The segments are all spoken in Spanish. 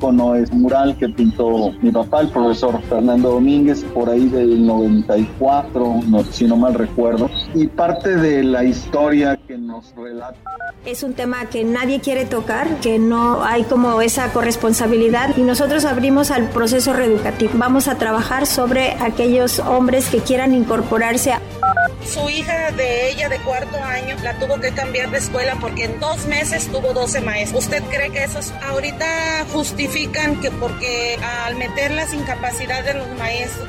Icono, es mural que pintó mi papá, el profesor Fernando Domínguez, por ahí del 94, no, si no mal recuerdo. Y parte de la historia que nos relata. Es un tema que nadie quiere tocar, que no hay como esa corresponsabilidad y nosotros abrimos al proceso reeducativo. Vamos a trabajar sobre aquellos hombres que quieran incorporarse a... Su hija de ella de cuarto año la tuvo que cambiar de escuela porque en dos meses tuvo 12 maestros. ¿Usted cree que esos ahorita justifican que porque al meter las incapacidades de los maestros?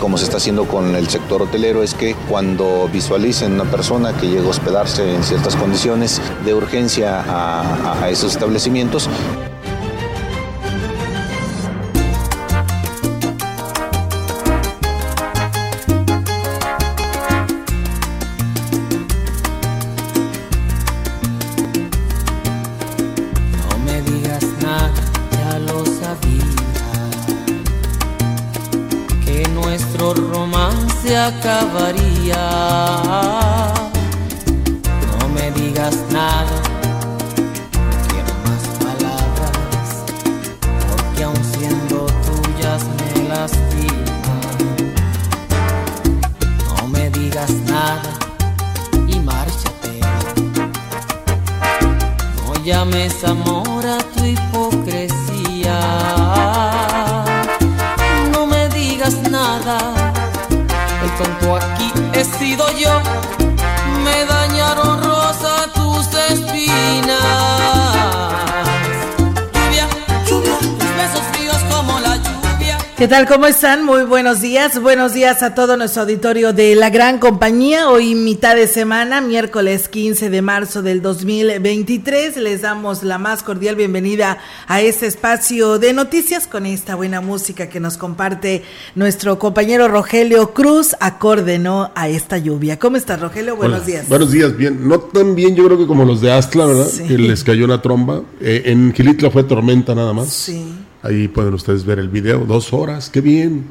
Como se está haciendo con el sector hotelero es que cuando visualicen una persona que llega a hospedarse en ciertas condiciones de urgencia a, a esos establecimientos, acabaría. No me digas nada, quiero más palabras, porque aun siendo tuyas me lastiman. No me digas nada y márchate. No llames amor a tu tanto aquí he sido yo. Me dañaron ¿Qué tal? ¿Cómo están? Muy buenos días. Buenos días a todo nuestro auditorio de la gran compañía. Hoy mitad de semana, miércoles 15 de marzo del 2023. Les damos la más cordial bienvenida a este espacio de noticias con esta buena música que nos comparte nuestro compañero Rogelio Cruz, acorde ¿no? a esta lluvia. ¿Cómo estás, Rogelio? Buenos días. Buenos días, bien. No tan bien, yo creo que como los de Astla, ¿verdad? Que les cayó una tromba. Eh, en Gilitla fue tormenta nada más. Sí. Ahí pueden ustedes ver el video, dos horas, qué bien.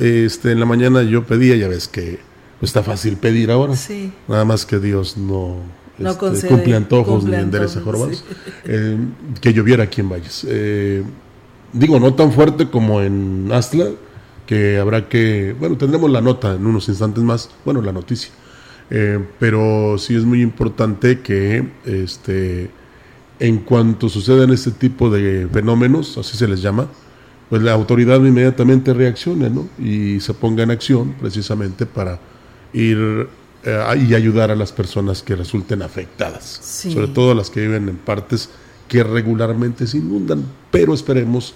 Este, en la mañana yo pedía, ya ves que está fácil pedir ahora. Sí. Nada más que Dios no, no este, concede, cumple antojos cumple ni endereza. Eh, que lloviera aquí en Valles. Eh, digo, no tan fuerte como en Astla, que habrá que, bueno, tendremos la nota en unos instantes más, bueno, la noticia. Eh, pero sí es muy importante que este en cuanto sucedan este tipo de fenómenos, así se les llama, pues la autoridad inmediatamente reaccione ¿no? y se ponga en acción precisamente para ir eh, y ayudar a las personas que resulten afectadas, Sí. sobre todo las que viven en partes que regularmente se inundan, pero esperemos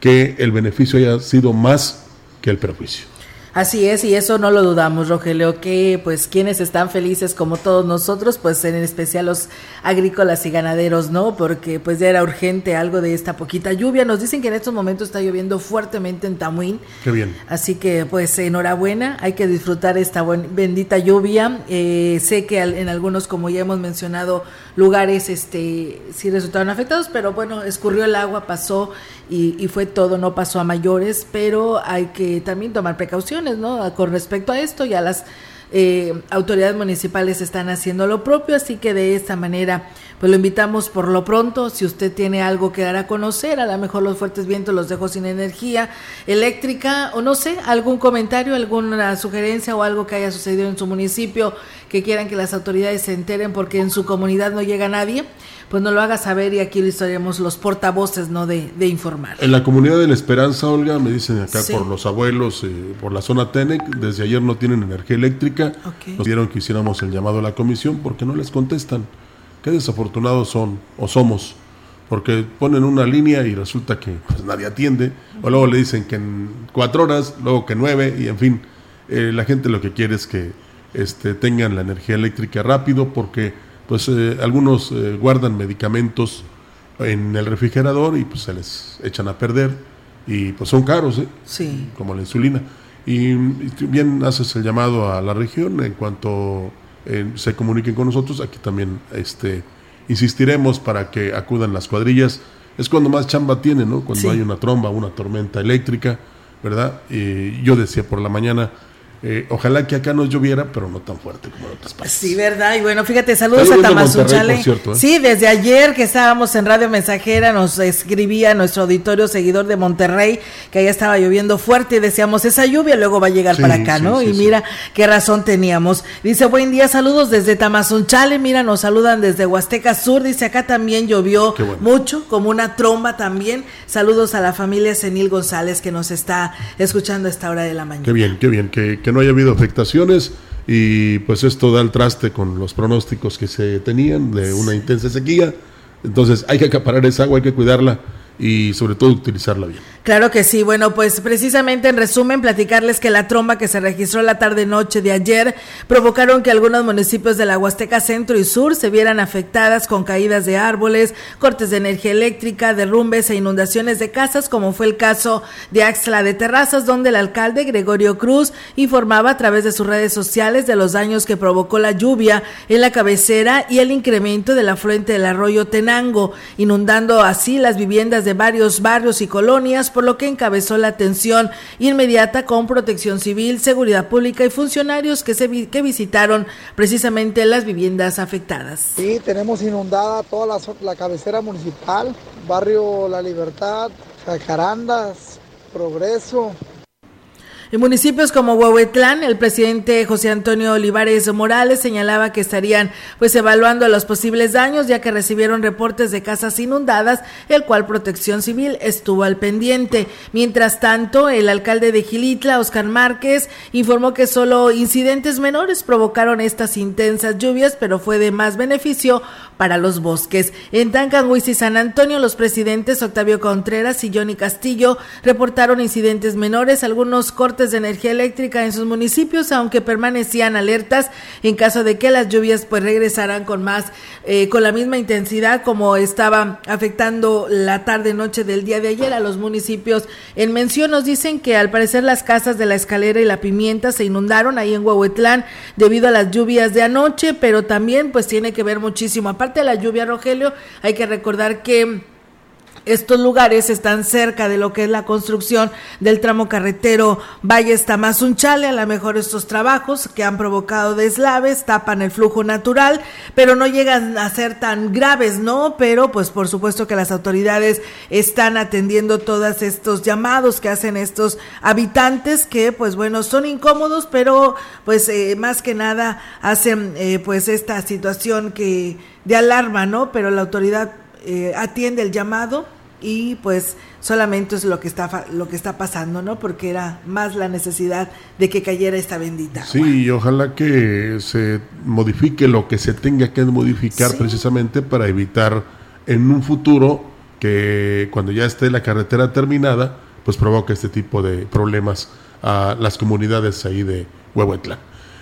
que el beneficio haya sido más que el perjuicio. Así es, y eso no lo dudamos, Rogelio, que pues quienes están felices como todos nosotros, pues en especial los agrícolas y ganaderos, ¿no? Porque pues ya era urgente algo de esta poquita lluvia. Nos dicen que en estos momentos está lloviendo fuertemente en Tamuín. Qué bien. Así que pues enhorabuena, hay que disfrutar esta buen- bendita lluvia. Eh, sé que en algunos, como ya hemos mencionado, lugares este sí resultaron afectados, pero bueno, escurrió el agua, pasó y, y fue todo, no pasó a mayores, pero hay que también tomar precauciones, ¿no? Con respecto a esto, ya las eh, autoridades municipales están haciendo lo propio, así que de esta manera, pues lo invitamos por lo pronto, si usted tiene algo que dar a conocer, a lo mejor los fuertes vientos los dejó sin energía eléctrica, o no sé, algún comentario, alguna sugerencia o algo que haya sucedido en su municipio que quieran que las autoridades se enteren porque en su comunidad no llega nadie, pues no lo haga saber y aquí lo estaremos los portavoces no de, informar. En la comunidad de la Esperanza, Olga, me dicen acá por los abuelos, eh, por la zona TENEC, desde ayer no tienen energía eléctrica. Nos dieron que hiciéramos el llamado a la comisión porque no les contestan. Qué desafortunados son o somos porque ponen una línea y resulta que pues, nadie atiende, o luego le dicen que en cuatro horas, luego que nueve, y en fin, eh, la gente lo que quiere es que este, tengan la energía eléctrica rápido, porque pues eh, algunos eh, guardan medicamentos en el refrigerador y pues se les echan a perder, y pues son caros, sí. como la insulina. Y, bien haces el llamado a la región en cuanto se comuniquen con nosotros, aquí también este insistiremos para que acudan las cuadrillas. Es cuando más chamba tiene, ¿no? Cuando hay una tromba, una tormenta eléctrica, ¿verdad? Y yo decía por la mañana, eh, ojalá que acá no lloviera, pero no tan fuerte como en otras partes. Sí, verdad. Y bueno, fíjate, saludos a Tamazunchale. ¿eh? Sí, desde ayer que estábamos en Radio Mensajera, nos escribía nuestro auditorio seguidor de Monterrey que allá estaba lloviendo fuerte y decíamos, esa lluvia luego va a llegar para acá, ¿no? y mira qué razón teníamos. Dice, buen día, saludos desde Tamazunchale. Mira, nos saludan desde Huasteca Sur. Dice, acá también llovió mucho, como una tromba también. Saludos a la familia Senil González que nos está escuchando a esta hora de la mañana. Qué bien, qué bien, no haya habido afectaciones y pues esto da el traste con los pronósticos que se tenían de una intensa sequía. Entonces hay que acaparar esa agua, hay que cuidarla y sobre todo utilizarla bien. Claro que sí. Bueno, pues precisamente en resumen, platicarles que la tromba que se registró la tarde-noche de ayer provocaron que algunos municipios de la Huasteca Centro y Sur se vieran afectadas con caídas de árboles, cortes de energía eléctrica, derrumbes e inundaciones de casas, como fue el caso de Axla de Terrazas, donde el alcalde Gregorio Cruz informaba a través de sus redes sociales de los daños que provocó la lluvia en la cabecera y el incremento del afluente del arroyo Tenango, inundando así las viviendas de varios barrios y colonias por lo que encabezó la atención inmediata con protección civil, seguridad pública y funcionarios que, que visitaron precisamente las viviendas afectadas. Sí, tenemos inundada toda la, la cabecera municipal, barrio La Libertad, Jacarandas, Progreso, en municipios como Huehuetlán, el presidente José Antonio Olivares Morales señalaba que estarían pues evaluando los posibles daños ya que recibieron reportes de casas inundadas, el cual Protección Civil estuvo al pendiente. Mientras tanto, el alcalde de Gilitla, Oscar Márquez, informó que solo incidentes menores provocaron estas intensas lluvias, pero fue de más beneficio para los bosques. En Tancanguis y San Antonio, los presidentes Octavio Contreras y Johnny Castillo reportaron incidentes menores, algunos cortes de energía eléctrica en sus municipios, aunque permanecían alertas en caso de que las lluvias pues regresaran con más, eh, con la misma intensidad como estaba afectando la tarde noche del día de ayer a los municipios. En mención nos dicen que al parecer las casas de la escalera y la pimienta se inundaron ahí en Huehuetlán debido a las lluvias de anoche, pero también pues tiene que ver muchísimo. Aparte de la lluvia, Rogelio, hay que recordar que estos lugares están cerca de lo que es la construcción del tramo carretero Valles Tamazunchale. A lo mejor estos trabajos que han provocado deslaves tapan el flujo natural, pero no llegan a ser tan graves, ¿no? Pero pues por supuesto que las autoridades están atendiendo todos estos llamados que hacen estos habitantes que pues bueno son incómodos, pero pues eh, más que nada hacen eh, pues esta situación que de alarma, ¿no? Pero la autoridad eh, atiende el llamado y pues solamente es lo que está lo que está pasando, ¿no? Porque era más la necesidad de que cayera esta bendita. Sí, y ojalá que se modifique lo que se tenga que modificar precisamente para evitar en un futuro que cuando ya esté la carretera terminada, pues provoque este tipo de problemas a las comunidades ahí de Huehuetlán.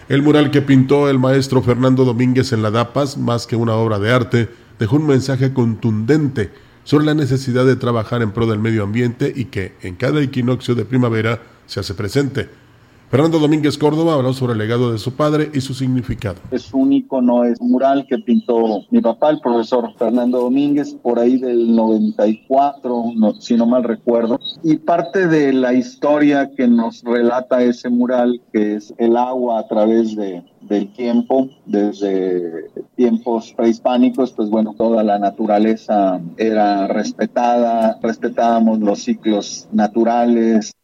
El mural que pintó el maestro Fernando Domínguez en la DAPAS, más que una obra de arte, dejó un mensaje contundente sobre la necesidad de trabajar en pro del medio ambiente y que en cada equinoccio de primavera se hace presente. Fernando Domínguez Córdoba habló sobre el legado de su padre y su significado. Es un icono, es mural que pintó mi papá, el profesor Fernando Domínguez, por ahí del 94, si no mal recuerdo. Y parte de la historia que nos relata ese mural, que es el agua a través de, del tiempo, desde tiempos prehispánicos, pues bueno, toda la naturaleza era respetada, respetábamos los ciclos naturales,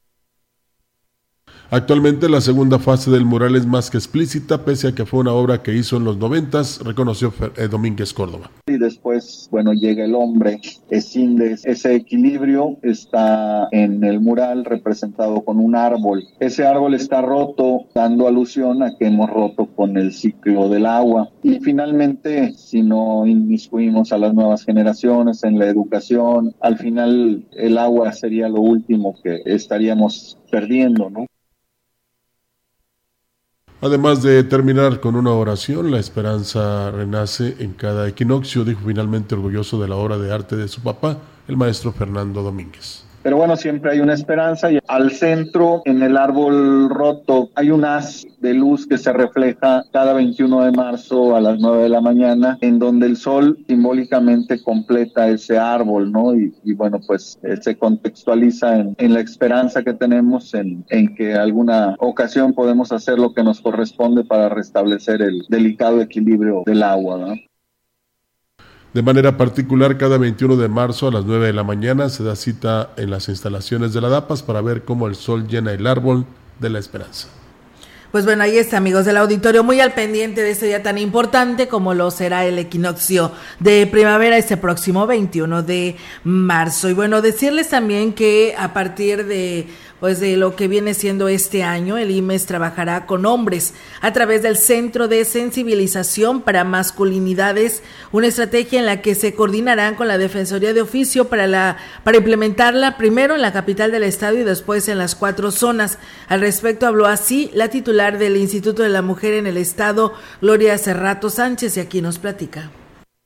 Actualmente la segunda fase del mural es más que explícita, pese a que fue una obra que hizo en los noventas, reconoció eh, Domínguez Córdoba. Y después, bueno, llega el hombre, escinde ese equilibrio, está en el mural representado con un árbol. Ese árbol está roto, dando alusión a que hemos roto con el ciclo del agua. Y finalmente, si no inmiscuimos a las nuevas generaciones en la educación, al final el agua sería lo último que estaríamos perdiendo, ¿no? Además de terminar con una oración, la esperanza renace en cada equinoccio, dijo finalmente orgulloso de la obra de arte de su papá, el maestro Fernando Domínguez. Pero bueno, siempre hay una esperanza y al centro, en el árbol roto, hay un haz de luz que se refleja cada 21 de marzo a las 9 de la mañana, en donde el sol simbólicamente completa ese árbol, ¿no? Y, bueno, pues eh, se contextualiza en, en, la esperanza que tenemos en, en que alguna ocasión podemos hacer lo que nos corresponde para restablecer el delicado equilibrio del agua, ¿no? De manera particular, cada 21 de marzo a las 9 de la mañana se da cita en las instalaciones de la DAPAS para ver cómo el sol llena el árbol de la esperanza. Pues bueno, ahí está, amigos del auditorio, muy al pendiente de este día tan importante como lo será el equinoccio de primavera este próximo 21 de marzo. Y bueno, decirles también que a partir de pues de lo que viene siendo este año, el IMES trabajará con hombres a través del Centro de Sensibilización para Masculinidades, una estrategia en la que se coordinarán con la Defensoría de Oficio para, la, para implementarla primero en la capital del estado y después en las cuatro zonas. Al respecto habló así la titular del Instituto de la Mujer en el estado, Gloria Cerrato Sánchez, y aquí nos platica.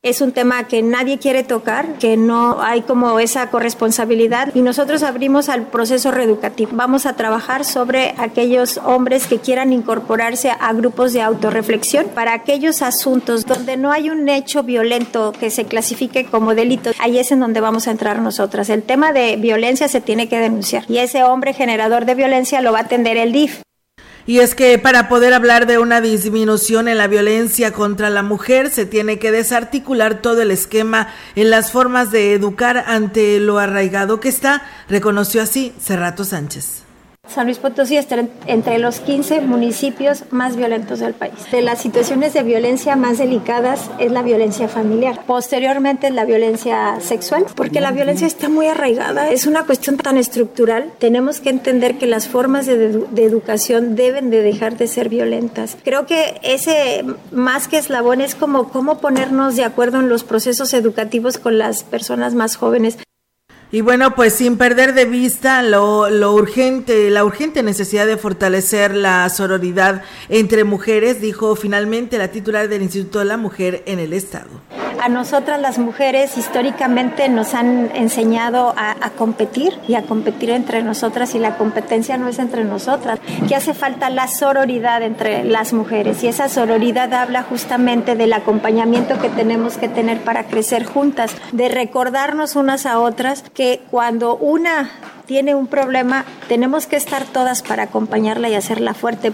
Es un tema que nadie quiere tocar, que no hay como esa corresponsabilidad y nosotros abrimos al proceso reeducativo. Vamos a trabajar sobre aquellos hombres que quieran incorporarse a grupos de autorreflexión para aquellos asuntos donde no hay un hecho violento que se clasifique como delito. Ahí es en donde vamos a entrar nosotras. El tema de violencia se tiene que denunciar y ese hombre generador de violencia lo va a atender el DIF. Y es que para poder hablar de una disminución en la violencia contra la mujer se tiene que desarticular todo el esquema en las formas de educar ante lo arraigado que está, reconoció así Cerrato Sánchez. San Luis Potosí está entre los 15 municipios más violentos del país. De las situaciones de violencia más delicadas es la violencia familiar. Posteriormente es la violencia sexual, porque la violencia está muy arraigada. Es una cuestión tan estructural. Tenemos que entender que las formas de, educación deben de dejar de ser violentas. Creo que ese más que eslabón es como cómo ponernos de acuerdo en los procesos educativos con las personas más jóvenes. Y bueno, pues sin perder de vista lo, lo, urgente, la urgente necesidad de fortalecer la sororidad entre mujeres, dijo finalmente la titular del Instituto de la Mujer en el Estado. A nosotras las mujeres históricamente nos han enseñado a, a competir y a competir entre nosotras y la competencia no es entre nosotras, que hace falta la sororidad entre las mujeres y esa sororidad habla justamente del acompañamiento que tenemos que tener para crecer juntas, de recordarnos unas a otras que cuando una tiene un problema, tenemos que estar todas para acompañarla y hacerla fuerte.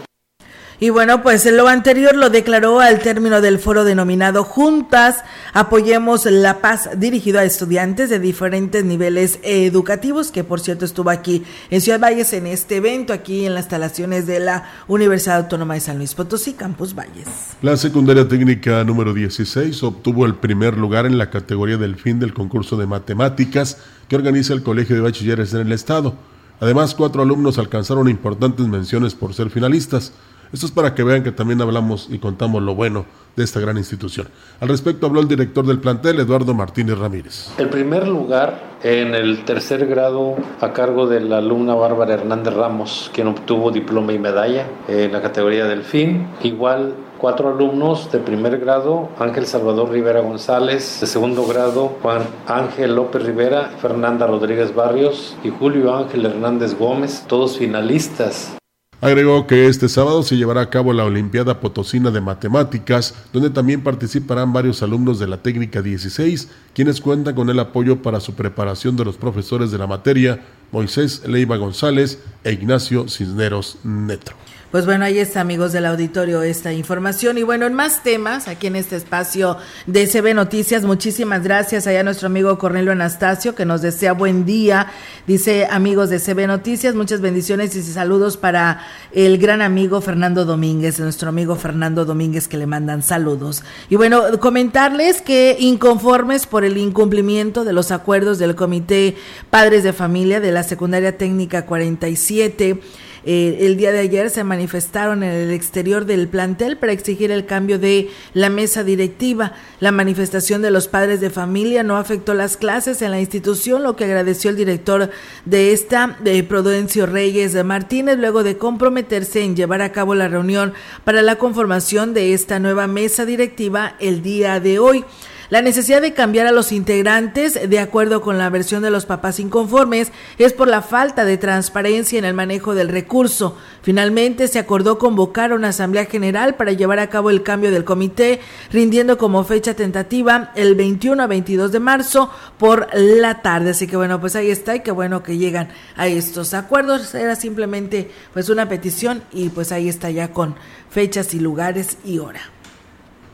Y bueno, pues lo anterior lo declaró al término del foro denominado Juntas Apoyemos la Paz, dirigido a estudiantes de diferentes niveles educativos, que por cierto estuvo aquí en Ciudad Valles en este evento, aquí en las instalaciones de la Universidad Autónoma de San Luis Potosí, Campus Valles. La secundaria técnica número 16 obtuvo el primer lugar en la categoría del fin del concurso de matemáticas que organiza el Colegio de Bachilleres en el Estado. Además, cuatro alumnos alcanzaron importantes menciones por ser finalistas. Esto es para que vean que también hablamos y contamos lo bueno de esta gran institución. Al respecto habló el director del plantel, Eduardo Martínez Ramírez. El primer lugar en el tercer grado a cargo de la alumna Bárbara Hernández Ramos, quien obtuvo diploma y medalla en la categoría del fin. Igual cuatro alumnos de primer grado, Ángel Salvador Rivera González, de segundo grado, Juan Ángel López Rivera, Fernanda Rodríguez Barrios y Julio Ángel Hernández Gómez, todos finalistas Agregó que este sábado se llevará a cabo la Olimpiada Potosina de Matemáticas, donde también participarán varios alumnos de la Técnica 16, quienes cuentan con el apoyo para su preparación de los profesores de la materia, Moisés Leiva González e Ignacio Cisneros Neto. Pues bueno, ahí está, amigos del auditorio, esta información. Y bueno, en más temas, aquí en este espacio de CB Noticias, muchísimas gracias allá a nuestro amigo Cornelio Anastasio, que nos desea buen día. Dice, amigos de CB Noticias, muchas bendiciones y saludos para el gran amigo Fernando Domínguez, nuestro amigo Fernando Domínguez, que le mandan saludos. Y bueno, comentarles que inconformes por el incumplimiento de los acuerdos del Comité Padres de Familia de la Secundaria Técnica 47, eh, el día de ayer se manifestaron en el exterior del plantel para exigir el cambio de la mesa directiva. La manifestación de los padres de familia no afectó las clases en la institución, lo que agradeció el director de esta, de Prudencio Reyes de Martínez, luego de comprometerse en llevar a cabo la reunión para la conformación de esta nueva mesa directiva el día de hoy. La necesidad de cambiar a los integrantes, de acuerdo con la versión de los papás inconformes, es por la falta de transparencia en el manejo del recurso. Finalmente se acordó convocar una asamblea general para llevar a cabo el cambio del comité, rindiendo como fecha tentativa el 21 a 22 de marzo por la tarde. Así que bueno, pues ahí está y qué bueno que llegan a estos acuerdos. Era simplemente pues una petición y pues ahí está ya con fechas y lugares y hora.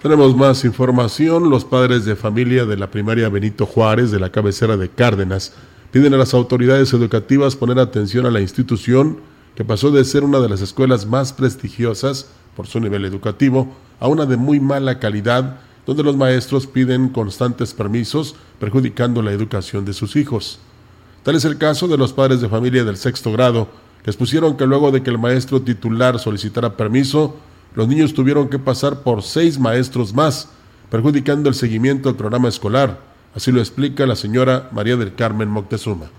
Tenemos más información. Los padres de familia de la primaria Benito Juárez de la cabecera de Cárdenas piden a las autoridades educativas poner atención a la institución que pasó de ser una de las escuelas más prestigiosas por su nivel educativo a una de muy mala calidad donde los maestros piden constantes permisos perjudicando la educación de sus hijos. Tal es el caso de los padres de familia del sexto grado, que expusieron que luego de que el maestro titular solicitara permiso, los niños tuvieron que pasar por seis maestros más, perjudicando el seguimiento del programa escolar. Así lo explica la señora María del Carmen Moctezuma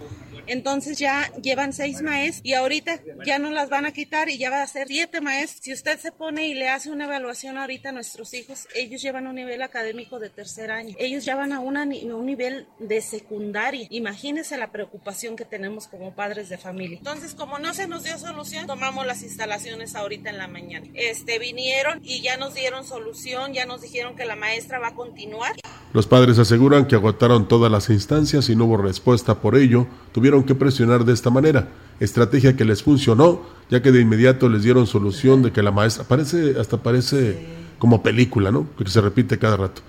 entonces ya llevan seis maestros y ahorita ya no las van a quitar y ya va a ser siete maestros. Si usted se pone y le hace una evaluación ahorita a nuestros hijos, ellos llevan un nivel académico de tercer año, ellos ya van a un nivel de secundaria. Imagínese la preocupación que tenemos como padres de familia. Entonces, como no se nos dio solución, tomamos las instalaciones ahorita en la mañana. Este, vinieron y ya nos dieron solución, ya nos dijeron que la maestra va a continuar. Los padres aseguran que agotaron todas las instancias y no hubo respuesta por ello, tuvieron que presionar de esta manera, estrategia que les funcionó, ya que de inmediato les dieron solución de que la maestra, parece, hasta parece como película, ¿no? Que se repite cada rato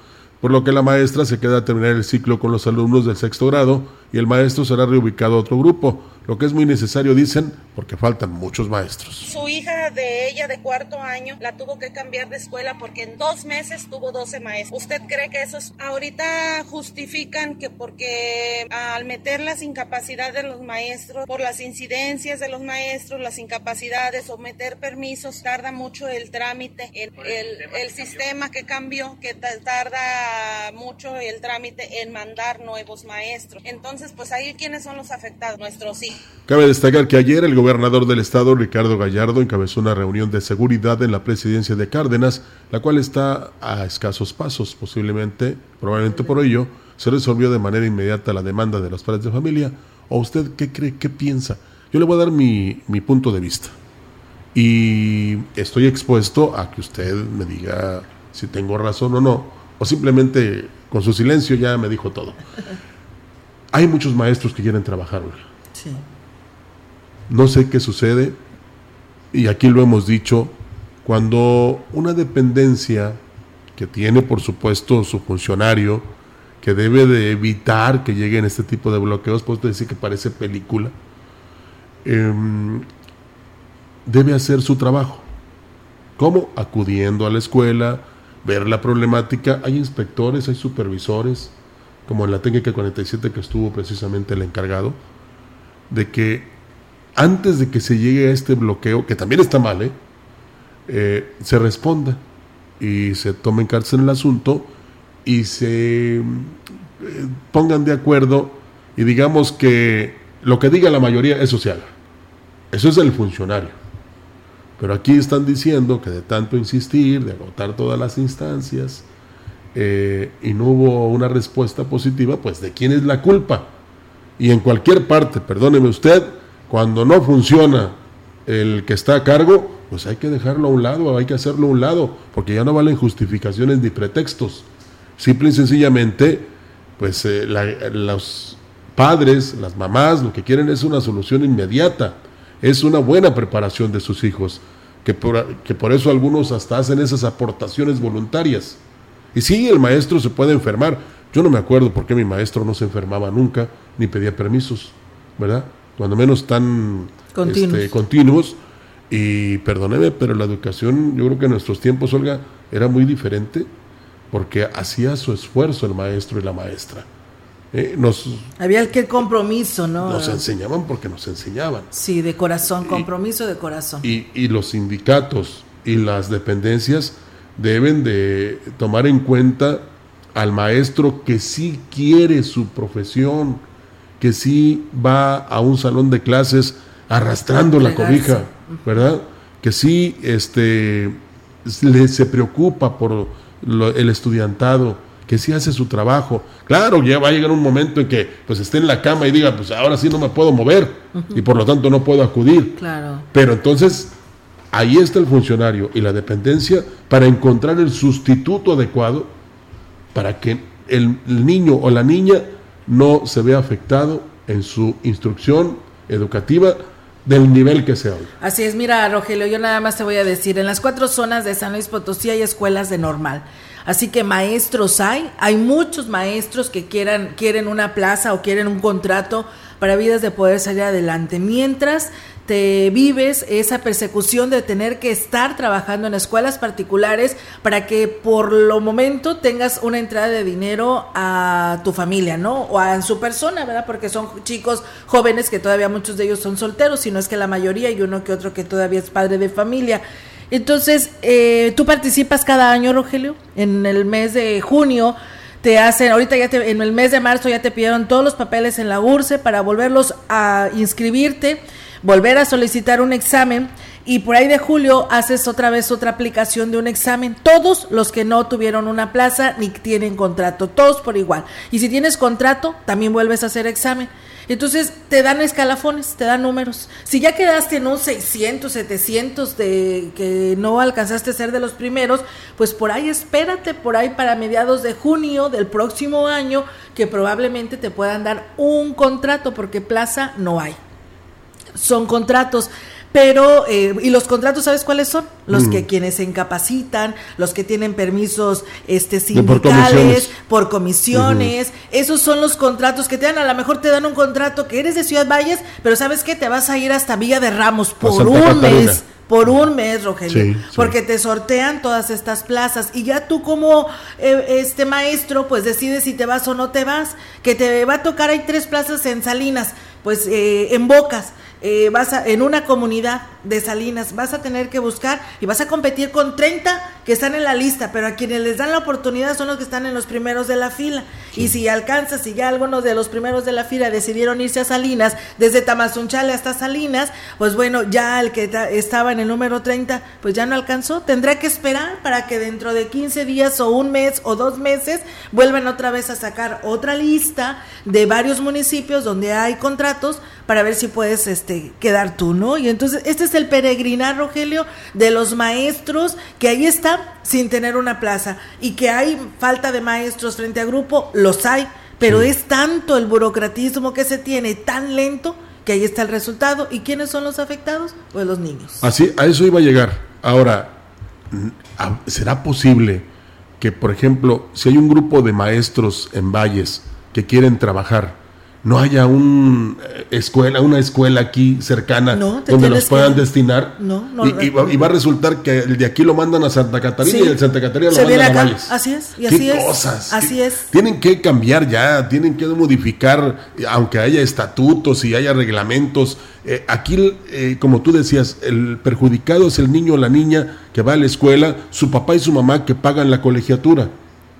por lo que la maestra se queda a terminar el ciclo con los alumnos del sexto grado y el maestro será reubicado a otro grupo, lo que es muy necesario, dicen, porque faltan muchos maestros. Su hija de ella de cuarto año la tuvo que cambiar de escuela porque en dos meses tuvo 12 maestros. ¿Usted cree que esos ahorita justifican que porque al meter las incapacidades de los maestros, por las incidencias de los maestros, las incapacidades o meter permisos, tarda mucho el trámite, el, el, el sistema que cambió, que tarda mucho el trámite en mandar nuevos maestros. Entonces, pues ahí quiénes son los afectados, nuestros sí. Cabe destacar que ayer el gobernador del estado, Ricardo Gallardo, encabezó una reunión de seguridad en la presidencia de Cárdenas, la cual está a escasos pasos. Posiblemente, probablemente por ello, se resolvió de manera inmediata la demanda de los padres de familia. ¿O usted qué cree, qué piensa? Yo le voy a dar mi, mi punto de vista. Y estoy expuesto a que usted me diga si tengo razón o no o simplemente con su silencio ya me dijo todo. Hay muchos maestros que quieren trabajar, Sí. No sé qué sucede, y aquí lo hemos dicho, cuando una dependencia que tiene, por supuesto, su funcionario, que debe de evitar que lleguen este tipo de bloqueos, puedo decir que parece película, em, debe hacer su trabajo. ¿Cómo? Acudiendo a la escuela, ver la problemática. Hay inspectores, hay supervisores, como en la técnica 47 que estuvo precisamente el encargado, de que antes de que se llegue a este bloqueo, que también está mal, ¿eh? Eh, se responda y se tome en cárcel el asunto y se eh, pongan de acuerdo y digamos que lo que diga la mayoría, se haga. Eso es el funcionario. Pero aquí están diciendo que de tanto insistir, de agotar todas las instancias, eh, y no hubo una respuesta positiva, pues de quién es la culpa. Y en cualquier parte, perdóneme usted, cuando no funciona el que está a cargo, pues hay que dejarlo a un lado, hay que hacerlo a un lado, porque ya no valen justificaciones ni pretextos. Simple y sencillamente, pues eh, los padres, las mamás, lo que quieren es una solución inmediata, es una buena preparación de sus hijos, que por, que por eso algunos hasta hacen esas aportaciones voluntarias. Y sí, el maestro se puede enfermar. Yo no me acuerdo por qué mi maestro no se enfermaba nunca, ni pedía permisos, ¿verdad? Cuando menos tan Continuos. este, continuos. Y perdóneme, pero la educación, yo creo que en nuestros tiempos, Olga, era muy diferente, porque hacía su esfuerzo el maestro y la maestra. Eh, nos, Había aquel compromiso, ¿no? nos enseñaban porque nos enseñaban. Sí, de corazón, compromiso de corazón. Y, y los sindicatos y las dependencias deben de tomar en cuenta al maestro que sí quiere su profesión, que sí va a un salón de clases arrastrando la cobija, ¿verdad? Que sí este, le, se preocupa por lo- el estudiantado, que sí hace su trabajo. Claro, ya va a llegar un momento en que pues esté en la cama y diga, pues ahora sí no me puedo mover y por lo tanto no puedo acudir. Claro. Pero entonces ahí está el funcionario y la dependencia para encontrar el sustituto adecuado para que el, niño o la niña no se vea afectado en su instrucción educativa del nivel que sea hoy. Así es, mira, Rogelio, yo nada más te voy a decir, en las cuatro zonas de San Luis Potosí hay escuelas de normal. Así que maestros hay, hay muchos maestros que quieran, quieren una plaza o quieren un contrato para vidas de poder salir adelante. Mientras te vives esa persecución de tener que estar trabajando en escuelas particulares para que por lo momento tengas una entrada de dinero a tu familia, ¿no? O a su persona, ¿verdad? Porque son chicos jóvenes que todavía muchos de ellos son solteros, si no es que la mayoría y uno que otro que todavía es padre de familia. Entonces, eh, tú participas cada año, Rogelio, en el mes de junio. Te hacen, ahorita ya te, en el mes de marzo ya te pidieron todos los papeles en la URSE para volverlos a inscribirte, volver a solicitar un examen y por ahí de julio haces otra vez otra aplicación de un examen. Todos los que no tuvieron una plaza ni tienen contrato, todos por igual. Y si tienes contrato, también vuelves a hacer examen. Entonces te dan escalafones, te dan números. Si ya quedaste en un 600, 700 de que no alcanzaste a ser de los primeros, pues por ahí espérate, por ahí para mediados de junio del próximo año, que probablemente te puedan dar un contrato, porque plaza no hay. Son contratos. Pero, eh, ¿y los contratos sabes cuáles son? Los Mm. que quienes se incapacitan, los que tienen permisos este, por sindicales, comisiones. por comisiones, esos son los contratos que te dan, a lo mejor te dan un contrato que eres de Ciudad Valles, pero ¿sabes qué? Te vas a ir hasta Villa de Ramos por un Catarina. mes, por un mes, Rogelio, Sí, sí. porque te sortean todas estas plazas y ya tú como eh, este maestro, pues decides si te vas o no te vas, que te va a tocar, hay tres plazas en Salinas, pues eh, en Bocas, eh, vas a, en una comunidad de Salinas, vas a tener que buscar y vas a competir con 30 que están en la lista, pero a quienes les dan la oportunidad son los que están en los primeros de la fila. Y si alcanzas, si ya algunos de los primeros de la fila decidieron irse a Salinas, desde Tamazunchale hasta Salinas, pues bueno, ya el que ta- estaba en el número 30, pues ya no alcanzó, tendrá que esperar para que dentro de 15 días o un mes o dos meses vuelvan otra vez a sacar otra lista de varios municipios donde hay contratos para ver si puedes este quedar tú, ¿no? Y entonces este es el peregrinar, Rogelio, de los maestros que ahí están sin tener una plaza y que hay falta de maestros frente a grupo, los hay, pero es tanto el burocratismo que se tiene tan lento que ahí está el resultado. ¿Y quiénes son los afectados? Pues los niños. Así, a eso iba a llegar. Ahora, ¿será posible que, por ejemplo, si hay un grupo de maestros en Valles que quieren trabajar, no haya un eh, escuela, una escuela aquí cercana No, donde los puedan que- destinar? No, no, y, y va, y va a resultar que el de aquí lo mandan a Santa Catarina Sí. y el de Santa Catarina lo Se mandan a. Valles. Así es, y ¿Qué así es. cosas? Así ¿Qué- es. Tienen que cambiar ya, tienen que modificar, aunque haya estatutos y haya reglamentos. Eh, aquí, eh, como tú decías, el perjudicado es el niño o la niña que va a la escuela, su papá y su mamá que pagan la colegiatura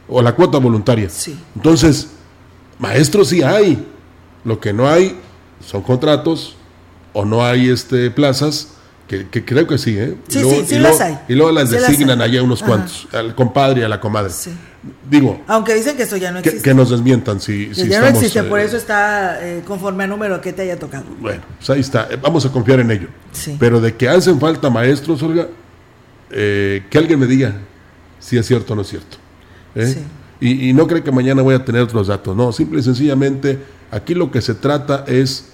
o la cuota voluntaria. Sí. Entonces, maestros sí hay. Lo que no hay son contratos o no hay este plazas. Que, que creo que sí, ¿eh? Sí, Y luego- sí, sí y las hay. Y luego las Sí designan allá unos Ajá. cuantos, al compadre y a la comadre. Sí. Digo, Aunque dicen que eso ya no existe. que nos desmientan si, Que si ya no estamos, existe, por eh, eso está eh, conforme a número que te haya tocado. Bueno, pues ahí está. Eh, Vamos a confiar en ello. Sí. Pero de que hacen falta maestros, Olga, eh, que alguien me diga si es cierto o no es cierto. Sí. Y, y no creo que mañana voy a tener los datos. No, simple y sencillamente Aquí lo que se trata es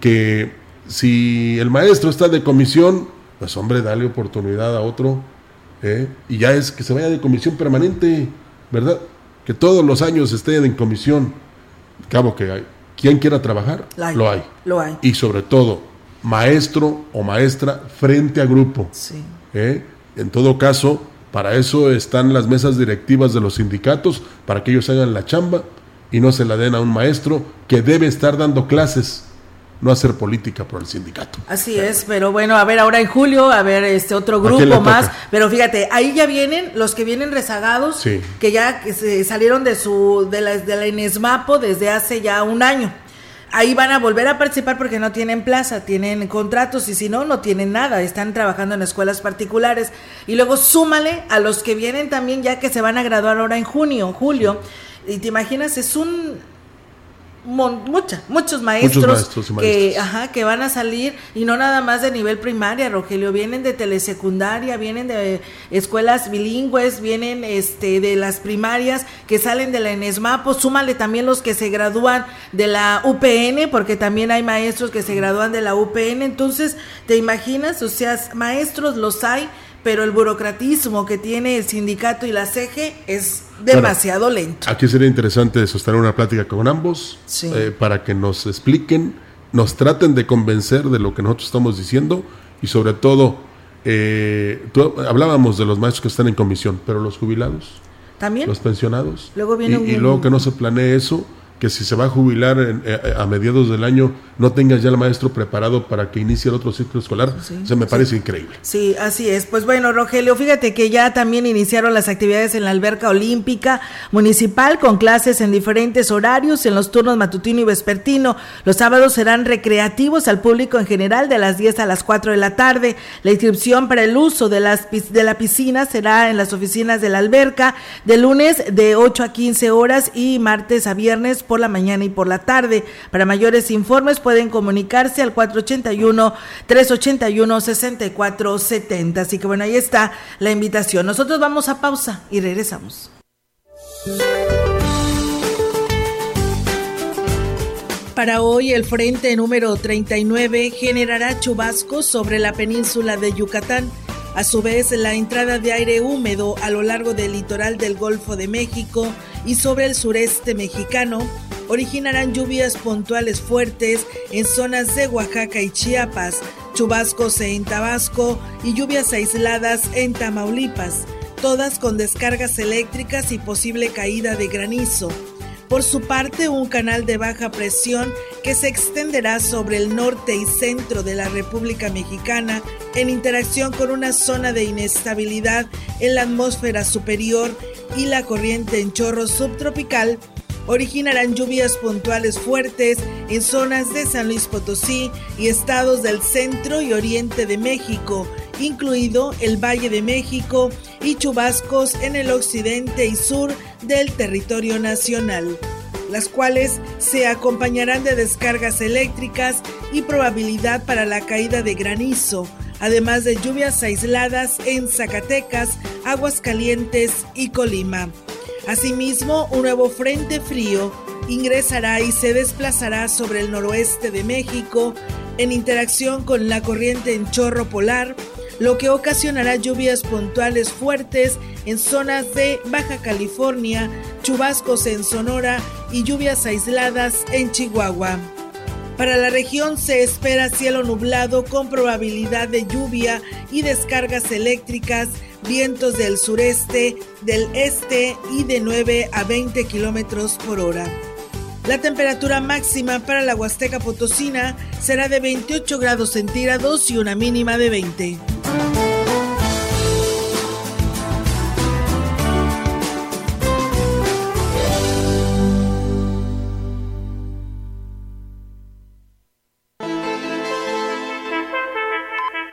que si el maestro está de comisión, pues hombre, dale oportunidad a otro. ¿eh? Y ya es que se vaya de comisión permanente, ¿verdad? Que todos los años esté en comisión. Cabo que hay. Quien quiera trabajar, lo hay. Lo hay. Y sobre todo, maestro o maestra frente a grupo. Sí. ¿eh? En todo caso, para eso están las mesas directivas de los sindicatos, para que ellos hagan la chamba y no se la den a un maestro que debe estar dando clases no hacer política por el sindicato. Así es, pero bueno, a ver ahora en julio, a ver este otro grupo más, pero fíjate, ahí ya vienen los que vienen rezagados, que ya se salieron de su de la, de la Inesmapo desde hace ya un año. Ahí van a volver a participar porque no tienen plaza, tienen contratos y si no, no tienen nada, están trabajando en escuelas particulares. Y luego súmale a los que vienen también ya que se van a graduar ahora en junio, julio. Y te imaginas, es un mucha, muchos maestros, que, ajá, que van a salir y no nada más de nivel primaria, Rogelio, vienen de telesecundaria, vienen de escuelas bilingües, vienen este de las primarias que salen de la ENESMAPO, súmale también los que se gradúan de la UPN, porque también hay maestros que se gradúan de la UPN, entonces, ¿te imaginas? O sea, maestros los hay, pero el burocratismo que tiene el sindicato y la CEGE es demasiado lento. Aquí sería interesante sostener una plática con ambos eh, para que nos expliquen, nos traten de convencer de lo que nosotros estamos diciendo y sobre todo, eh, hablábamos de los maestros que están en comisión, pero los jubilados, también, los pensionados, luego viene y luego que no se planee eso que si se va a jubilar eh, a mediados del año no tengas ya el maestro preparado para que inicie el otro ciclo escolar, se me parece increíble. Sí, así es. Pues bueno, Rogelio, fíjate que ya también iniciaron las actividades en la alberca olímpica municipal con clases en diferentes horarios en los turnos matutino y vespertino. Los sábados serán recreativos al público en general de las 10 a las 4 de la tarde. La inscripción para el uso de, las, de la piscina será en las oficinas de la alberca de lunes de 8 a 15 horas y martes a viernes por la mañana y por la tarde. Para mayores informes pueden comunicarse al 481-381-6470. Así que bueno, ahí está la invitación. Nosotros vamos a pausa y regresamos. Para hoy el frente número 39 generará chubascos sobre la península de Yucatán. A su vez, la entrada de aire húmedo a lo largo del litoral del Golfo de México y sobre el sureste mexicano originarán lluvias puntuales fuertes en zonas de Oaxaca y Chiapas, chubascos en Tabasco y lluvias aisladas en Tamaulipas, todas con descargas eléctricas y posible caída de granizo. Por su parte, un canal de baja presión que se extenderá sobre el norte y centro de la República Mexicana en interacción con una zona de inestabilidad en la atmósfera superior y la corriente en chorro subtropical originarán lluvias puntuales fuertes en zonas de San Luis Potosí y estados del centro y oriente de México, incluido el Valle de México y chubascos en el occidente y sur del territorio nacional, las cuales se acompañarán de descargas eléctricas y probabilidad para la caída de granizo, además de lluvias aisladas en Zacatecas, Aguascalientes y Colima. Asimismo, un nuevo frente frío ingresará y se desplazará sobre el noroeste de México en interacción con la corriente en chorro polar, lo que ocasionará lluvias puntuales fuertes en zonas de Baja California, chubascos en Sonora y lluvias aisladas en Chihuahua. Para la región se espera cielo nublado con probabilidad de lluvia y descargas eléctricas vientos del sureste, del este y de 9 a 20 kilómetros por hora. La temperatura máxima para la Huasteca Potosina será de 28 grados centígrados y una mínima de 20.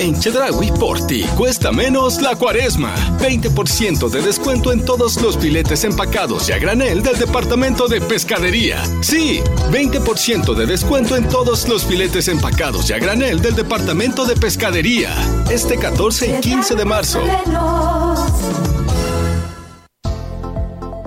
En Chedraui, por ti, cuesta menos la cuaresma. 20% de descuento en todos los filetes empacados y a granel del departamento de pescadería. Sí, 20% de descuento en todos los filetes empacados y a granel del departamento de pescadería. Este 14 y 15 de marzo.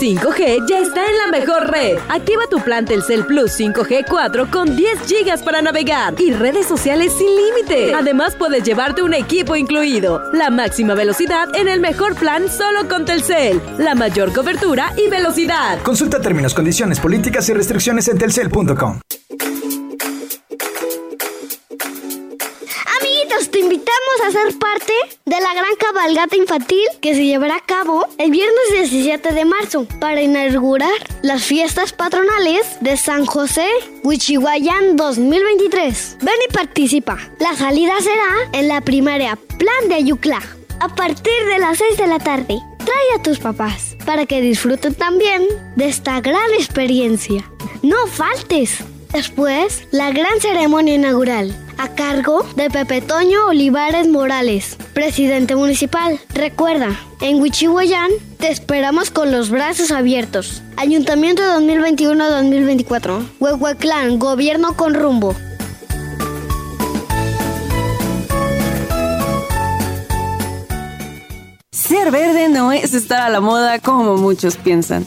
5G ya está en la mejor red. Activa tu plan Telcel Plus 5G 4 con 10 GB para navegar y redes sociales sin límite. Además puedes llevarte un equipo incluido. La máxima velocidad en el mejor plan solo con Telcel. La mayor cobertura y velocidad. Consulta términos, condiciones, políticas y restricciones en telcel.com. Te invitamos a ser parte de la gran cabalgata infantil que se llevará a cabo el viernes 17 de marzo para inaugurar las fiestas patronales de San José Huichihuayán 2023. Ven y participa. La salida será en la primaria Plan de Ayucla a partir de las 6 de la tarde. Trae a tus papás para que disfruten también de esta gran experiencia. No faltes. Después, la gran ceremonia inaugural, a cargo de Pepe Toño Olivares Morales, presidente municipal. Recuerda, en Huichihuayán te esperamos con los brazos abiertos. Ayuntamiento 2021-2024. Huehueclán, gobierno con rumbo. Ser verde no es estar a la moda como muchos piensan.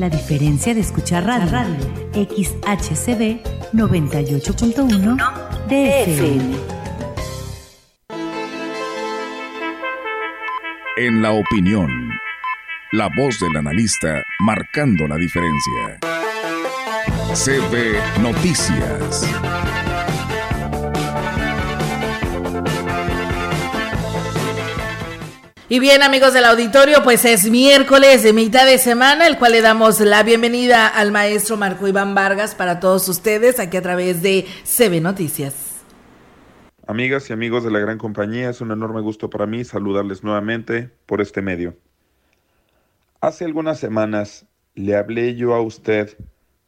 La diferencia de escuchar radio, radio. XHCB 98.1 DFM. En la opinión, la voz del analista marcando la diferencia. CB Noticias. Y bien, amigos del auditorio, pues es miércoles de mitad de semana, el cual le damos la bienvenida al maestro Marco Iván Vargas para todos ustedes aquí a través de CB Noticias. Amigas y amigos de la gran compañía, es un enorme gusto para mí saludarles nuevamente por este medio. Hace algunas semanas le hablé yo a usted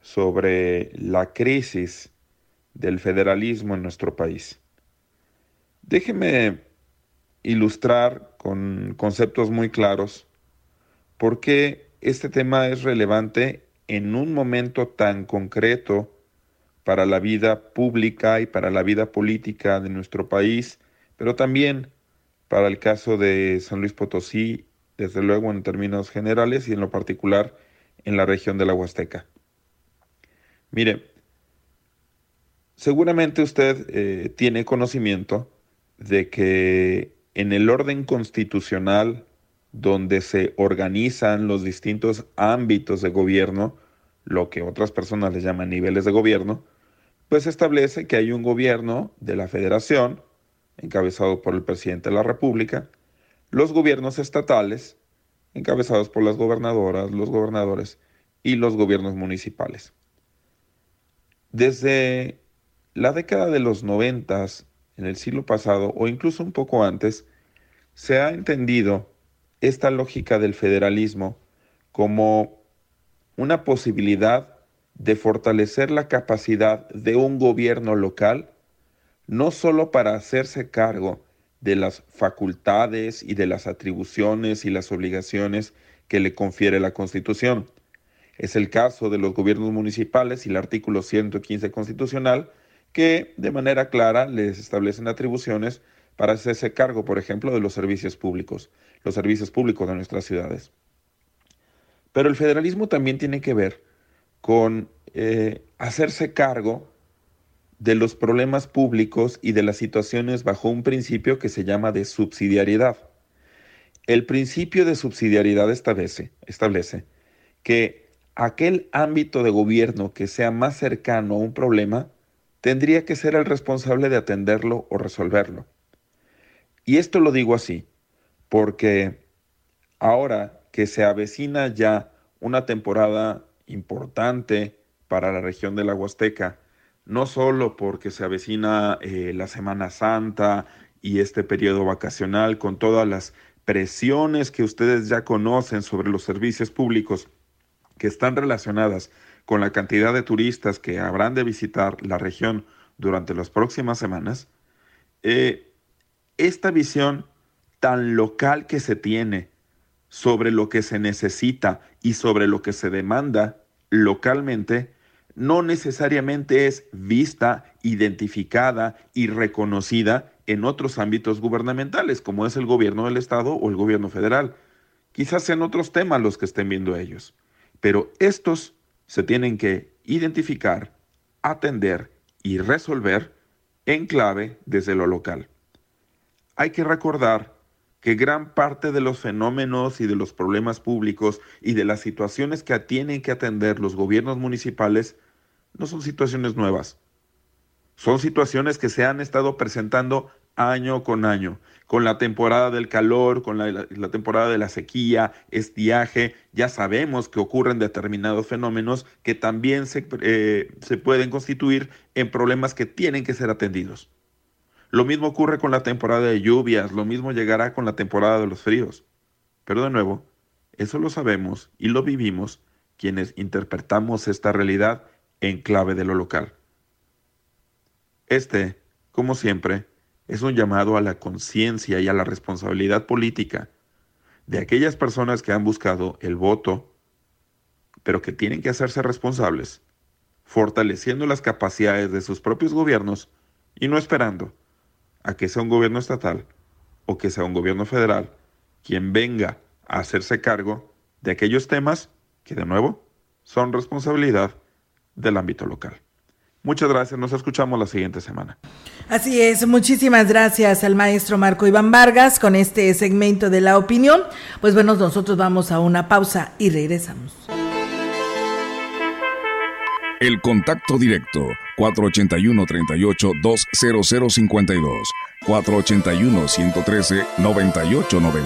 sobre la crisis del federalismo en nuestro país. Déjeme ilustrar con conceptos muy claros por qué este tema es relevante en un momento tan concreto para la vida pública y para la vida política de nuestro país, pero también para el caso de San Luis Potosí, desde luego en términos generales y en lo particular en la región de la Huasteca. Mire, seguramente usted eh, tiene conocimiento de que en el orden constitucional donde se organizan los distintos ámbitos de gobierno, lo que otras personas les llaman niveles de gobierno, pues establece que hay un gobierno de la federación, encabezado por el presidente de la República, los gobiernos estatales, encabezados por las gobernadoras, los gobernadores y los gobiernos municipales. Desde la década de los noventas, en el siglo pasado, o incluso un poco antes, se ha entendido esta lógica del federalismo como una posibilidad de fortalecer la capacidad de un gobierno local, no solo para hacerse cargo de las facultades y de las atribuciones y las obligaciones que le confiere la Constitución. Es el caso de los gobiernos municipales y el artículo 115 constitucional, que de manera clara les establecen atribuciones para hacerse cargo, por ejemplo, de los servicios públicos, los servicios públicos de nuestras ciudades. Pero el federalismo también tiene que ver con eh, hacerse cargo de los problemas públicos y de las situaciones bajo un principio que se llama de subsidiariedad. El principio de subsidiariedad establece, establece que aquel ámbito de gobierno que sea más cercano a un problema tendría que ser el responsable de atenderlo o resolverlo. Y esto lo digo así, porque ahora que se avecina ya una temporada importante para la región de la Huasteca, no solo porque se avecina eh, la Semana Santa y este periodo vacacional con todas las presiones que ustedes ya conocen sobre los servicios públicos que están relacionadas con la cantidad de turistas que habrán de visitar la región durante las próximas semanas, eh, esta visión tan local que se tiene sobre lo que se necesita y sobre lo que se demanda localmente, no necesariamente es vista, identificada y reconocida en otros ámbitos gubernamentales, como es el gobierno del Estado o el gobierno federal. Quizás sean otros temas los que estén viendo ellos, pero estos se tienen que identificar, atender y resolver en clave desde lo local. Hay que recordar que gran parte de los fenómenos y de los problemas públicos y de las situaciones que tienen que atender los gobiernos municipales no son situaciones nuevas. Son situaciones que se han estado presentando año con año, con la temporada del calor, con la, temporada de la sequía, estiaje, ya sabemos que ocurren determinados fenómenos que también se, eh, se pueden constituir en problemas que tienen que ser atendidos. Lo mismo ocurre con la temporada de lluvias, lo mismo llegará con la temporada de los fríos. Pero de nuevo, eso lo sabemos y lo vivimos quienes interpretamos esta realidad en clave de lo local. Este, como siempre, es un llamado a la conciencia y a la responsabilidad política de aquellas personas que han buscado el voto, pero que tienen que hacerse responsables, fortaleciendo las capacidades de sus propios gobiernos y no esperando a que sea un gobierno estatal o que sea un gobierno federal quien venga a hacerse cargo de aquellos temas que de nuevo son responsabilidad del ámbito local. Muchas gracias, nos escuchamos la siguiente semana. Así es, muchísimas gracias al maestro Marco Iván Vargas con este segmento de la opinión. Pues bueno, nosotros vamos a una pausa y regresamos. El contacto directo 481-38-20052, 481-113-9890.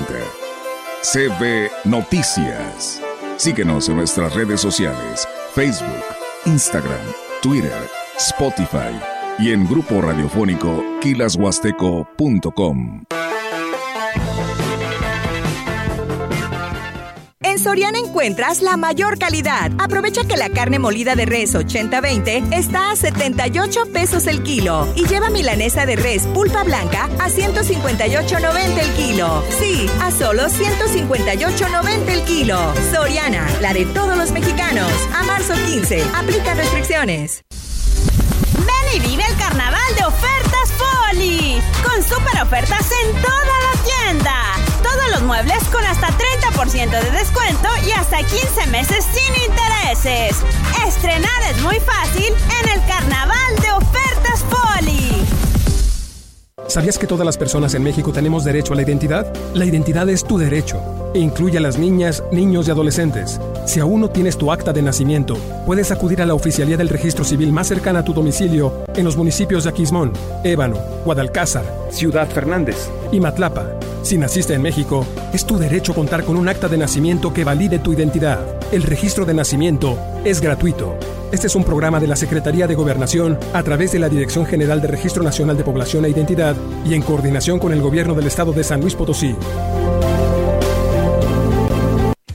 CB Noticias. Síguenos en nuestras redes sociales, Facebook, Instagram, Twitter, Spotify y en grupo radiofónico kilashuasteco.com. En Soriana encuentras la mayor calidad. Aprovecha que la carne molida de res 80-20 está a 78 pesos el kilo y lleva milanesa de res pulpa blanca a 158.90 el kilo. Sí, a solo 158.90 el kilo. Soriana, la de todos los mexicanos. A marzo 15, aplica restricciones. Ven y vive el carnaval de ofertas Poli. Con super ofertas en toda la tienda. Todos los muebles con hasta 30% de descuento y hasta 15 meses sin intereses. Estrenar es muy fácil en el carnaval de ofertas Poli. ¿Sabías que todas las personas en México tenemos derecho a la identidad? La identidad es tu derecho e incluye a las niñas, niños y adolescentes. Si aún no tienes tu acta de nacimiento, puedes acudir a la oficialía del registro civil más cercana a tu domicilio en los municipios de Aquismón, Ébano, Guadalcázar, Ciudad Fernández y Matlapa. Si naciste en México, es tu derecho contar con un acta de nacimiento que valide tu identidad. El registro de nacimiento es gratuito. Este es un programa de la Secretaría de Gobernación a través de la Dirección General de Registro Nacional de Población e Identidad y en coordinación con el Gobierno del Estado de San Luis Potosí.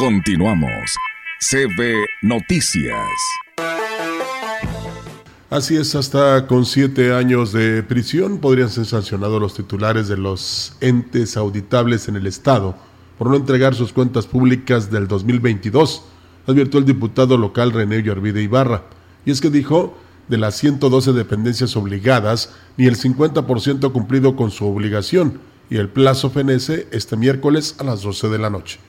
Continuamos. CB Noticias. Así es, hasta con siete años de prisión podrían ser sancionados los titulares de los entes auditables en el Estado por no entregar sus cuentas públicas del 2022, advirtió el diputado local René Yorvide Ibarra. Y es que dijo, de las 112 dependencias obligadas, ni el 50% cumplido con su obligación, y el plazo fenece este miércoles a las 12 de la noche.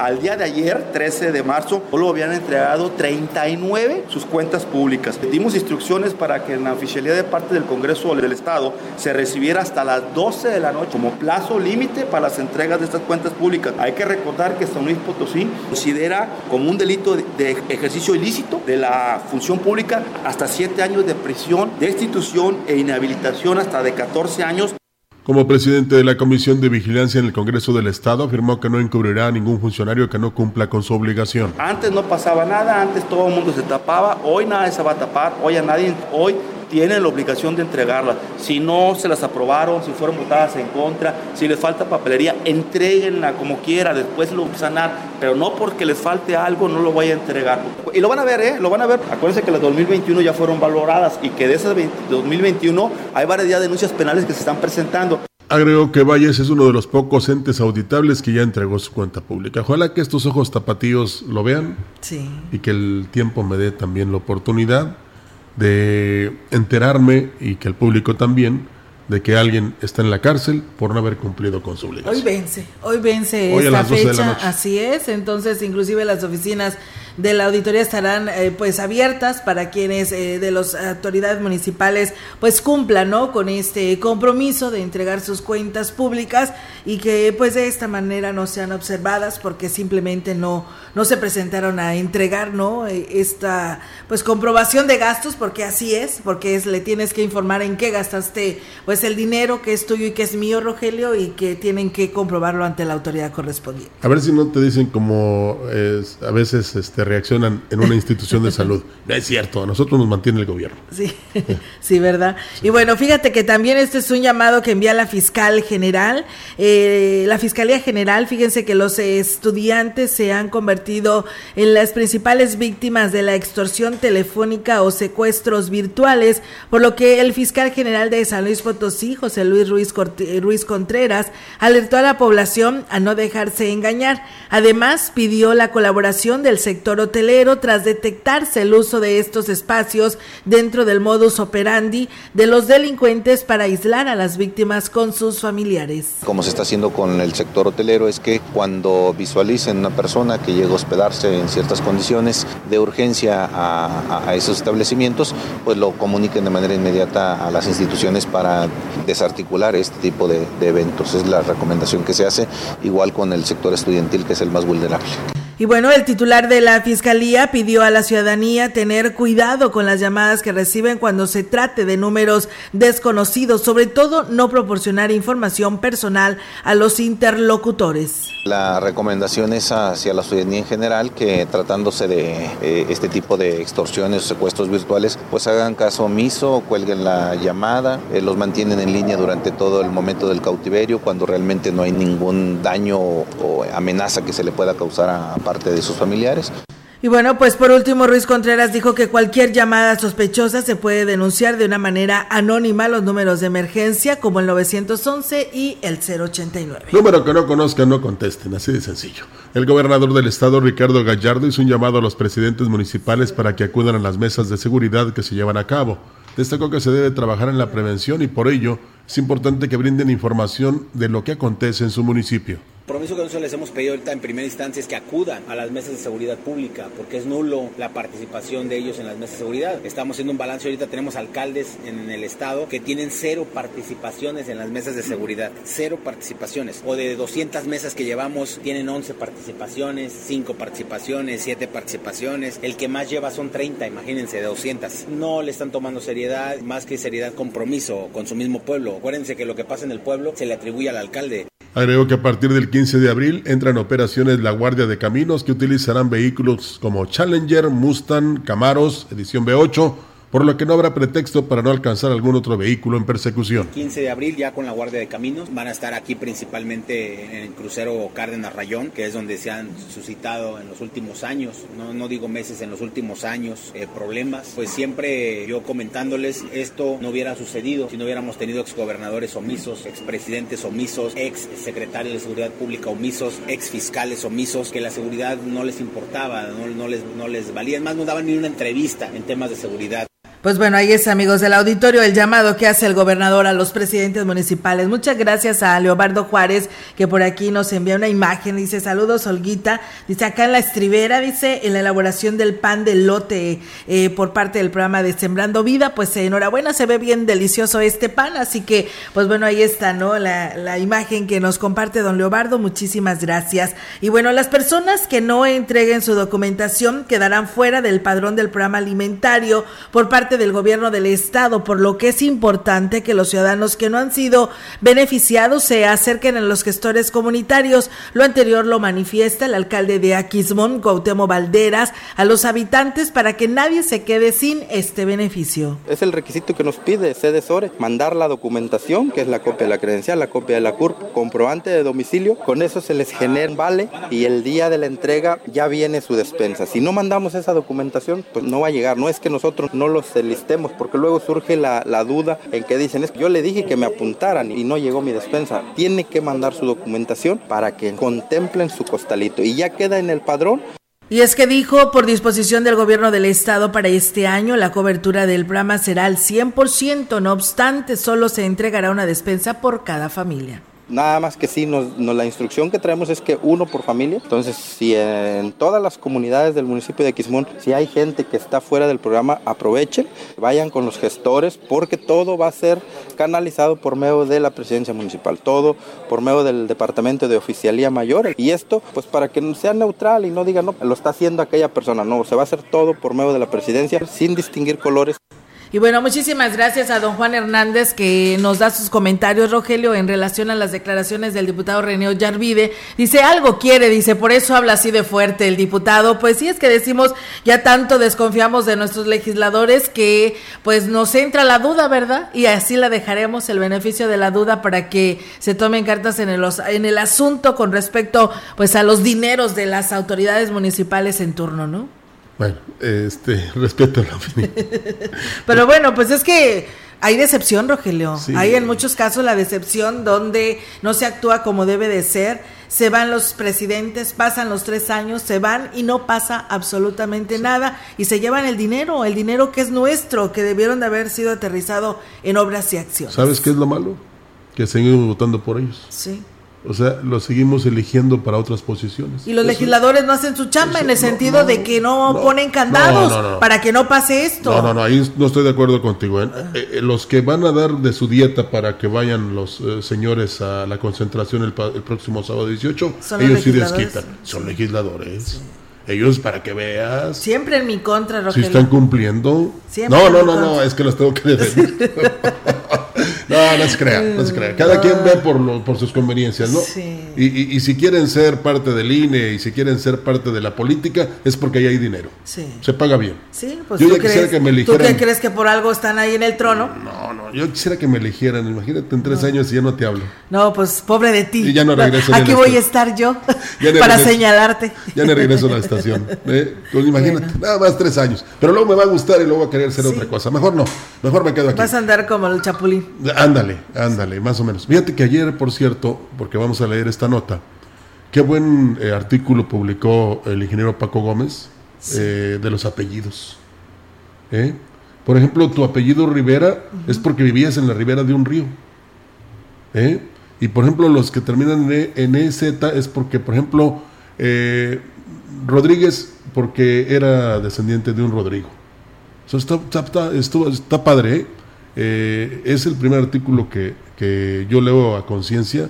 Al día de ayer, 13 de marzo, solo habían entregado 39 sus cuentas públicas. Dimos instrucciones para que en la oficialidad de parte del Congreso del Estado se recibiera hasta las 12 de la noche como plazo límite para las entregas de estas cuentas públicas. Hay que recordar que San Luis Potosí considera como un delito de ejercicio ilícito de la función pública hasta 7 años de prisión, destitución e inhabilitación hasta de 14 años como presidente de la Comisión de Vigilancia en el Congreso del Estado, afirmó que no encubrirá a ningún funcionario que no cumpla con su obligación. Antes no pasaba nada, antes todo el mundo se tapaba, hoy nada se va a tapar, hoy a nadie, hoy tienen la obligación de entregarlas. Si no se las aprobaron, si fueron votadas en contra, si les falta papelería, entreguenla como quiera, después lo sanar, pero no porque les falte algo no lo voy a entregar. Y lo van a ver, ¿eh? Lo van a ver. Acuérdense que las 2021 ya fueron valoradas y que de esas 2021 hay varias denuncias penales que se están presentando. Agregó que Valles es uno de los pocos entes auditables que ya entregó su cuenta pública. Ojalá que estos ojos tapatíos lo vean sí. y que el tiempo me dé también la oportunidad de enterarme y que el público también de que alguien está en la cárcel por no haber cumplido con su obligación. Hoy vence, hoy vence hoy esta fecha, así es, entonces inclusive las oficinas de la auditoría estarán eh, pues abiertas para quienes eh, de las autoridades municipales pues cumplan ¿no? con este compromiso de entregar sus cuentas públicas y que pues de esta manera no sean observadas porque simplemente no no se presentaron a entregar no eh, esta pues comprobación de gastos porque así es porque es le tienes que informar en qué gastaste pues el dinero que es tuyo y que es mío Rogelio y que tienen que comprobarlo ante la autoridad correspondiente a ver si no te dicen como a veces este reaccionan en una institución de salud. No es cierto, a nosotros nos mantiene el gobierno. Sí, sí, ¿verdad? Y bueno, fíjate que también este es un llamado que envía la fiscal general. Eh, la Fiscalía General, fíjense que los estudiantes se han convertido en las principales víctimas de la extorsión telefónica o secuestros virtuales, por lo que el fiscal general de San Luis Potosí, José Luis Ruiz, Ruiz Contreras, alertó a la población a no dejarse engañar. Además, pidió la colaboración del sector hotelero tras detectarse el uso de estos espacios dentro del modus operandi de los delincuentes para aislar a las víctimas con sus familiares. Como se está haciendo con el sector hotelero es que cuando visualicen una persona que llega a hospedarse en ciertas condiciones de urgencia a, esos establecimientos, pues lo comuniquen de manera inmediata a las instituciones para desarticular este tipo de eventos. Es la recomendación que se hace, igual con el sector estudiantil que es el más vulnerable. Y bueno, el titular de la Fiscalía pidió a la ciudadanía tener cuidado con las llamadas que reciben cuando se trate de números desconocidos, sobre todo no proporcionar información personal a los interlocutores. La recomendación es hacia la ciudadanía en general que tratándose de eh, este tipo de extorsiones o secuestros virtuales, pues hagan caso omiso, cuelguen la llamada, eh, los mantienen en línea durante todo el momento del cautiverio cuando realmente no hay ningún daño o, amenaza que se le pueda causar a parte de sus familiares. Y bueno, pues por último, Ruiz Contreras dijo que cualquier llamada sospechosa se puede denunciar de una manera anónima los números de emergencia como el 911 y el 089. Número que no conozcan, no contesten, así de sencillo. El gobernador del estado, Ricardo Gallardo, hizo un llamado a los presidentes municipales para que acudan a las mesas de seguridad que se llevan a cabo. Destacó que se debe trabajar en la prevención y por ello es importante que brinden información de lo que acontece en su municipio compromiso que nosotros les hemos pedido ahorita en primera instancia es que acudan a las mesas de seguridad pública, porque es nulo la participación de ellos en las mesas de seguridad. Estamos haciendo un balance ahorita, tenemos alcaldes en el estado que tienen cero participaciones en las mesas de seguridad, cero participaciones. O de 200 mesas que llevamos, tienen 11 participaciones, 5 participaciones, 7 participaciones. El que más lleva son 30, imagínense, de 200. No le están tomando seriedad, más que seriedad, compromiso con su mismo pueblo. Acuérdense que lo que pasa en el pueblo se le atribuye al alcalde. Agregó que a partir del 15 de abril entran operaciones la Guardia de Caminos que utilizarán vehículos como Challenger, Mustang, Camaros, edición B8, por lo que no habrá pretexto para no alcanzar algún otro vehículo en persecución. 15 de abril ya con la Guardia de Caminos van a estar aquí principalmente en el crucero Cárdenas Rayón, que es donde se han suscitado en los últimos años, no, no digo meses, en los últimos años eh, problemas. Pues siempre yo comentándoles esto no hubiera sucedido si no hubiéramos tenido exgobernadores omisos, expresidentes omisos, ex secretarios de Seguridad Pública omisos, ex fiscales omisos, que la seguridad no les importaba, no, no les, no les valía, más no daban ni una entrevista en temas de seguridad. Pues bueno, ahí es amigos del auditorio el llamado que hace el gobernador a los presidentes municipales. Muchas gracias a Leobardo Juárez que por aquí nos envía una imagen. Dice saludos Olguita. Dice acá en la estribera, dice en la elaboración del pan de lote eh, por parte del programa de Sembrando Vida. Pues enhorabuena, se ve bien delicioso este pan. Así que pues bueno, ahí está, ¿no? La, la imagen que nos comparte don Leobardo. Muchísimas gracias. Y bueno, las personas que no entreguen su documentación quedarán fuera del padrón del programa alimentario por parte del gobierno del estado, por lo que es importante que los ciudadanos que no han sido beneficiados se acerquen a los gestores comunitarios. Lo anterior lo manifiesta el alcalde de Aquismón, Cuauhtémoc Valderas, a los habitantes para que nadie se quede sin este beneficio. Es el requisito que nos pide CDSORE, mandar la documentación, que es la copia de la credencial, la copia de la CURP, comprobante de domicilio, con eso se les genera vale y el día de la entrega ya viene su despensa. Si no mandamos esa documentación, pues no va a llegar. No es que nosotros no los listemos, porque luego surge la, duda en que dicen, es que yo le dije que me apuntaran y no llegó mi despensa. Tiene que mandar su documentación para que contemplen su costalito y ya queda en el padrón y es que dijo, por disposición del gobierno del estado para este año, la cobertura del programa será al 100%, no obstante, solo se entregará una despensa por cada familia. Nada más que sí, la instrucción que traemos es que uno por familia. Entonces, si en todas las comunidades del municipio de Quismón, si hay gente que está fuera del programa, aprovechen, vayan con los gestores, porque todo va a ser canalizado por medio de la presidencia municipal, todo por medio del departamento de oficialía mayor. Y esto, pues para que sea neutral y no digan, no, lo está haciendo aquella persona, no, se va a hacer todo por medio de la presidencia sin distinguir colores. Y bueno, muchísimas gracias a don Juan Hernández que nos da sus comentarios, Rogelio, en relación a las declaraciones del diputado René Yarvide. Dice, algo quiere, dice, por eso habla así de fuerte el diputado. Pues sí, es que decimos, ya tanto desconfiamos de nuestros legisladores que pues nos entra la duda, ¿verdad? Y así la dejaremos el beneficio de la duda para que se tomen cartas en el, en el asunto con respecto pues a los dineros de las autoridades municipales en turno, ¿no? Bueno, este, respeto la opinión. Pero bueno, pues es que hay decepción, Rogelio. Hay en muchos casos la decepción donde no se actúa como debe de ser se van los presidentes, pasan los tres años, se van y no pasa absolutamente nada y se llevan el dinero, el dinero que es nuestro, que debieron de haber sido aterrizado en obras y acciones. ¿Sabes qué es lo malo? Que seguimos votando por ellos. Sí. O sea, los seguimos eligiendo para otras posiciones. Y los legisladores no hacen su chamba en el sentido de que no, ponen candados para que no pase esto. No, no, no, ahí no estoy de acuerdo contigo. ¿eh? Eh, eh, los que van a dar de su dieta para que vayan los señores a la concentración el, próximo sábado 18, ellos sí desquitan. Son legisladores. Ellos para que veas. Siempre en mi contra, Rogelio. Si están cumpliendo. no, no, no, no, es que los tengo que defender. No, no se crea, no se crea. Cada quien ve por, lo, por sus conveniencias, ¿no? Sí. Y, y, si quieren ser parte del INE y si quieren ser parte de la política, es porque ahí hay dinero. Sí. Se paga bien. Sí, pues yo ya quisiera que me eligieran. ¿Tú qué crees que por algo están ahí en el trono? No, no, yo quisiera que me eligieran. Imagínate en tres años y ya no te hablo. No, pues pobre de ti. Y ya no regreso. Aquí voy a estar yo para señalarte. Ya no regreso a la estación. ¿eh? Pues imagínate, nada más tres años. Pero luego me va a gustar y luego voy a querer ser otra cosa. Mejor no, mejor me quedo aquí. Vas a andar como el chapulín. Ándale, ándale, más o menos. Fíjate que ayer, por cierto, porque vamos a leer esta nota, qué buen eh, artículo publicó el ingeniero Paco Gómez eh, de los apellidos. ¿Eh? Por ejemplo, tu apellido Rivera es porque vivías en la ribera de un río. Y por ejemplo, los que terminan en EZ es porque, por ejemplo, Rodríguez, porque era descendiente de un Rodrigo. Eso está, está, está padre, ¿eh? Eh, es el primer artículo que, que yo leo a conciencia,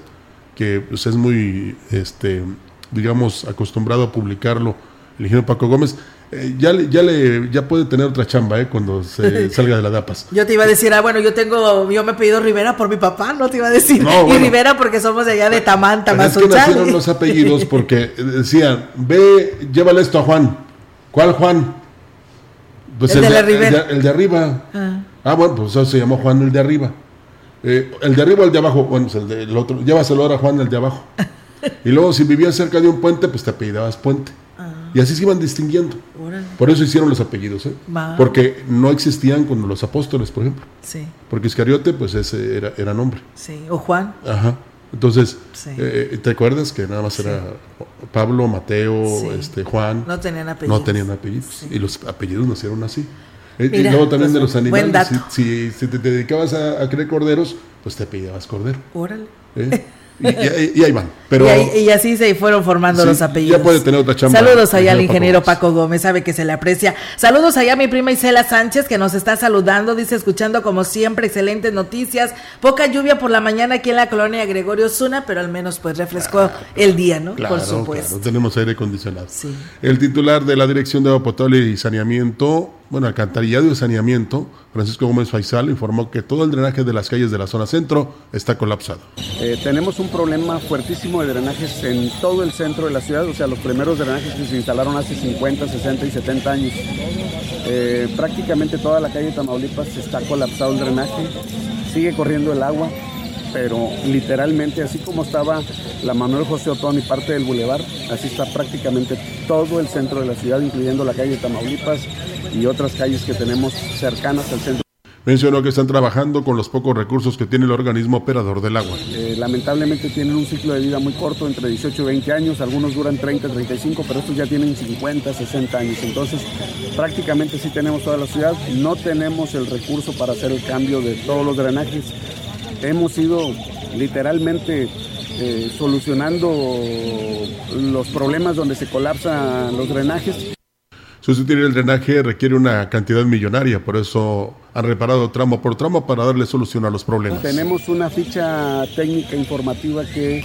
que pues, es muy, este, digamos, acostumbrado a publicarlo el ingeniero Paco Gómez. Eh, ya, ya, le, ya puede tener otra chamba eh, cuando se salga de la DAPAS. Yo te iba a decir, ah, bueno, yo tengo, yo me he pedido Rivera por mi papá, no te iba a decir. y Rivera porque somos de allá de Tamán, Es que nacieron los apellidos porque decían, ve, llévale esto a Juan. ¿Cuál Juan? Pues el, de, la Rivera. El de, arriba. Ah. Ah, bueno, pues eso se llamó Juan el de arriba. Eh, el de arriba o el de abajo, bueno, pues el, de, otro, llévaselo ahora a Juan el de abajo. y luego si vivías cerca de un puente, pues te apellidabas puente. Ah. Y así se iban distinguiendo. Por eso hicieron los apellidos, ¿eh? Porque no existían con los apóstoles, por ejemplo. Sí. Porque Iscariote, pues ese era, era nombre. Sí, o Juan. Ajá. Entonces, eh, ¿te acuerdas que nada más era Pablo, Mateo, este Juan? No tenían apellidos. No tenían apellidos. Y los apellidos nacieron así. Eh, y luego también de los animales. Si, si, te dedicabas a, a, crear corderos, pues te pedías cordero. Órale. ¿Eh? Y, ahí van. Pero, y, así se fueron formando los apellidos. Ya puede tener otra chamba. Saludos allá al ingeniero Paco. Gómez, sabe que se le aprecia. Saludos allá a mi prima Isela Sánchez, que nos está saludando. Dice, escuchando como siempre, excelentes noticias. Poca lluvia por la mañana aquí en la colonia Gregorio Zuna, pero al menos pues refrescó el día, ¿no? por supuesto. tenemos aire acondicionado. El titular de la Dirección de Agua Potable y Saneamiento bueno, alcantarillado y saneamiento, Francisco Gómez Faisal informó que todo el drenaje de las calles de la zona centro está colapsado. Eh, tenemos un problema fuertísimo de drenajes en todo el centro de la ciudad, o sea, los primeros drenajes que se instalaron hace 50, 60 y 70 años. Eh, prácticamente toda la calle de Tamaulipas está colapsado el drenaje, sigue corriendo el agua, pero literalmente así como estaba la Manuel José Otón y parte del bulevar, así está prácticamente todo el centro de la ciudad, incluyendo la calle de Tamaulipas, y otras calles que tenemos cercanas al centro. Mencionó que están trabajando con los pocos recursos que tiene el organismo operador del agua. Eh, lamentablemente tienen un ciclo de vida muy corto, entre 18 y 20 años, algunos duran 30, 35, pero estos ya tienen 50, 60 años. Entonces, prácticamente sí tenemos toda la ciudad, no tenemos el recurso para hacer el cambio de todos los drenajes. Hemos ido literalmente eh, solucionando los problemas donde se colapsan los drenajes. Sustituir el drenaje requiere una cantidad millonaria, por eso han reparado tramo por tramo para darle solución a los problemas. Tenemos una ficha técnica informativa que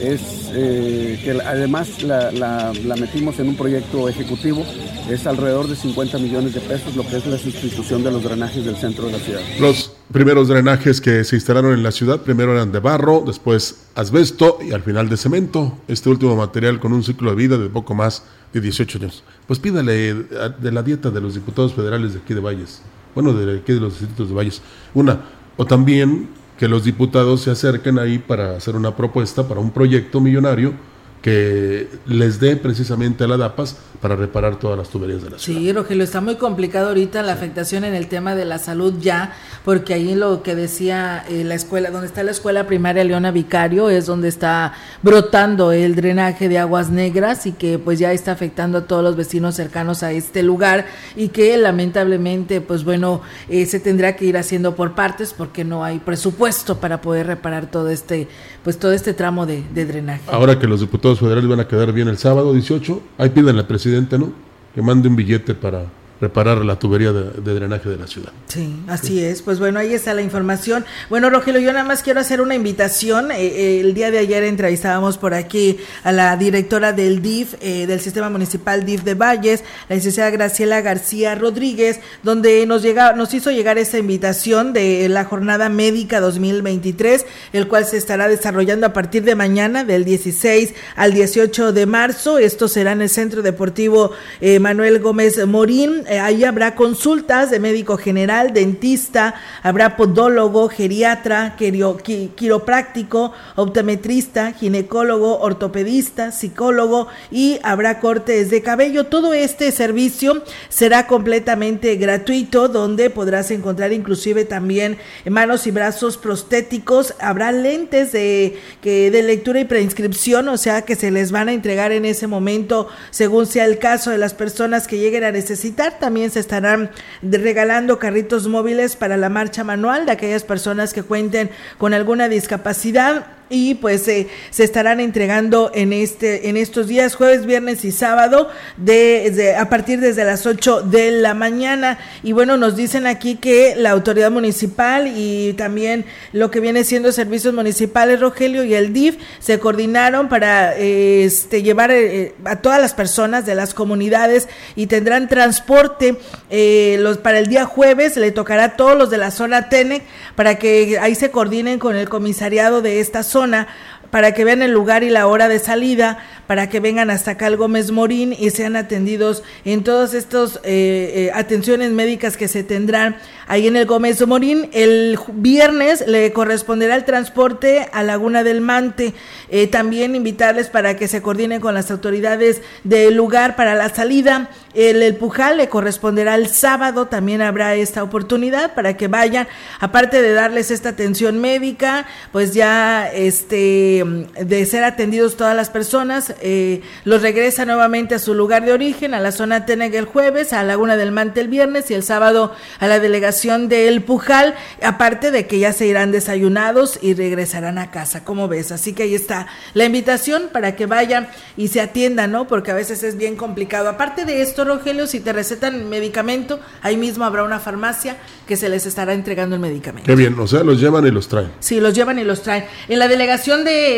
es eh, que además la, metimos en un proyecto ejecutivo, es alrededor de 50 millones de pesos lo que es la sustitución de los drenajes del centro de la ciudad. Los primeros drenajes que se instalaron en la ciudad primero eran de barro, después asbesto y al final de cemento. Este último material con un ciclo de vida de poco más de 18 años. Pues pídale de la dieta de los diputados federales de aquí de Valles bueno, de de los distritos de Valles. Una, o también que los diputados se acerquen ahí para hacer una propuesta para un proyecto millonario que les dé precisamente a la DAPAS para reparar todas las tuberías de la ciudad. Sí, Rogelio, está muy complicado ahorita la afectación en el tema de la salud ya, porque ahí lo que decía eh, la escuela, donde está la escuela primaria Leona Vicario, es donde está brotando el drenaje de aguas negras y que pues ya está afectando a todos los vecinos cercanos a este lugar y que lamentablemente pues bueno, eh, se tendrá que ir haciendo por partes porque no hay presupuesto para poder reparar todo este, pues todo este tramo de, de drenaje. Ahora que los diputados federales van a quedar bien el sábado 18, ahí piden al presidente, ¿no? Que mande un billete para reparar la tubería de, drenaje de la ciudad. Sí, así es. Pues bueno, ahí está la información. Bueno, Rogelio, yo nada más quiero hacer una invitación. Eh, eh, el día de ayer entrevistábamos por aquí a la directora del DIF, eh, del Sistema Municipal DIF de Valles, la licenciada Graciela García Rodríguez, donde nos, llega, nos hizo llegar esa invitación de la Jornada Médica 2023, el cual se estará desarrollando a partir de mañana, del 16 al 18 de marzo. Esto será en el Centro Deportivo Manuel Gómez Morín eh, ahí habrá consultas de médico general, dentista, habrá podólogo, geriatra, quiropráctico, optometrista, ginecólogo, ortopedista, psicólogo y habrá cortes de cabello. Todo este servicio será completamente gratuito donde podrás encontrar inclusive también manos y brazos prostéticos, habrá lentes de, de lectura y preinscripción, o sea que se les van a entregar en ese momento según sea el caso de las personas que lleguen a necesitar también se estarán regalando carritos móviles para la marcha manual de aquellas personas que cuenten con alguna discapacidad y pues se estarán entregando en este en estos días jueves, viernes y sábado de, a partir desde las 8 de la mañana. Y bueno nos dicen aquí que la autoridad municipal y también lo que viene siendo servicios municipales Rogelio y el DIF se coordinaron para este llevar eh, a todas las personas de las comunidades y tendrán transporte eh, los para el día jueves. Le tocará a todos los de la zona TENEC para que ahí se coordinen con el comisariado de esta zona persona para que vean el lugar y la hora de salida, para que vengan hasta acá al Gómez Morín y sean atendidos en todas estas eh, eh, atenciones médicas que se tendrán ahí en el Gómez Morín. El viernes le corresponderá el transporte a Laguna del Mante. Eh, también invitarles para que se coordinen con las autoridades del lugar para la salida. El, el Pujal le corresponderá el sábado, también habrá esta oportunidad para que vayan, aparte de darles esta atención médica, pues ya este de ser atendidos todas las personas, eh, los regresa nuevamente a su lugar de origen, a la zona Teneg el jueves, a Laguna del Mante el viernes y el sábado a la delegación de El Pujal, aparte de que ya se irán desayunados y regresarán a casa, como ves. Así que ahí está la invitación para que vayan y se atiendan, ¿no? Porque a veces es bien complicado. Aparte de esto, Rogelio, si te recetan medicamento, ahí mismo habrá una farmacia que se les estará entregando el medicamento. Qué bien, o sea, los llevan y los traen. Sí, los llevan y los traen. En la delegación de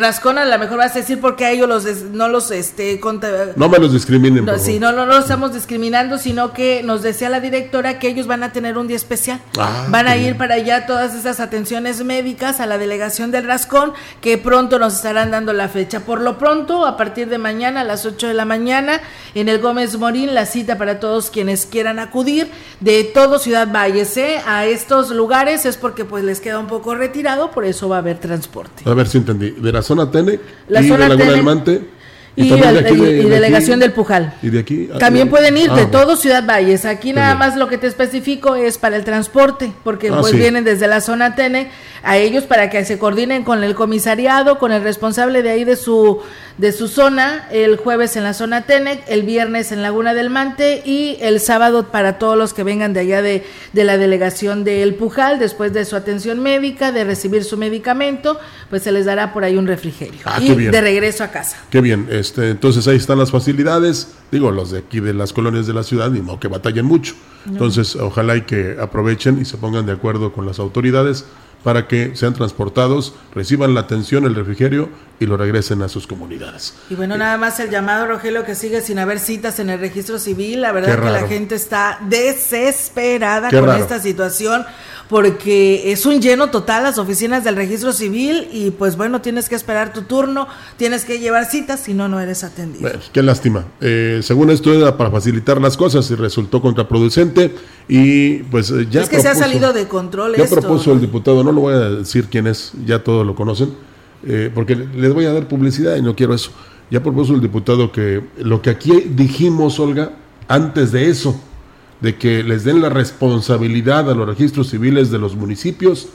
Rascona, a lo mejor vas a decir porque a ellos los no los este no me los discriminen. No, sí, no, no los estamos discriminando, sino que nos decía la directora que ellos van a tener un día especial. Ah, van a ir para allá todas esas atenciones médicas a la delegación del Rascón, que pronto nos estarán dando la fecha. Por lo pronto, a partir de mañana a las 8 de la mañana, en el Gómez Morín, la cita para todos quienes quieran acudir de todo Ciudad Valles ¿eh? a estos lugares es porque pues les queda un poco retirado, por eso va a haber transporte. A ver si entendí. De la zona Tene y de Laguna del Mante y, delegación del Pujal. Y de aquí. También pueden ir de ah, todo Ciudad Valles. Aquí nada más lo que te especifico es para el transporte, porque ah, pues vienen desde la zona Tene a ellos para que se coordinen con el comisariado, con el responsable de ahí de su de su zona, el jueves en la zona Tenec, el viernes en Laguna del Mante y el sábado para todos los que vengan de allá de, de la delegación de El Pujal, después de su atención médica, de recibir su medicamento, pues se les dará por ahí un refrigerio. Ah, y de regreso a casa. Qué bien, este, entonces ahí están las facilidades, digo, los de aquí de las colonias de la ciudad, ni modo que batallen mucho. Entonces, ojalá y que aprovechen y se pongan de acuerdo con las autoridades para que sean transportados, reciban la atención, el refrigerio y lo regresen a sus comunidades. Y bueno, nada más el llamado, Rogelio, que sigue sin haber citas en el registro civil. La verdad que la gente está desesperada con esta situación porque es un lleno total las oficinas del registro civil y pues bueno, tienes que esperar tu turno, tienes que llevar citas, si no, no eres atendido. qué lástima. Eh, según esto era para facilitar las cosas y resultó contraproducente y pues eh, ya... Es que se ha salido de control. Ya propuso el diputado, no lo voy a decir quién es, ya todos lo conocen eh, porque les voy a dar publicidad y no quiero eso. Ya propuso el diputado que lo que aquí dijimos, Olga, antes de eso, de que les den la responsabilidad a los registros civiles de los municipios,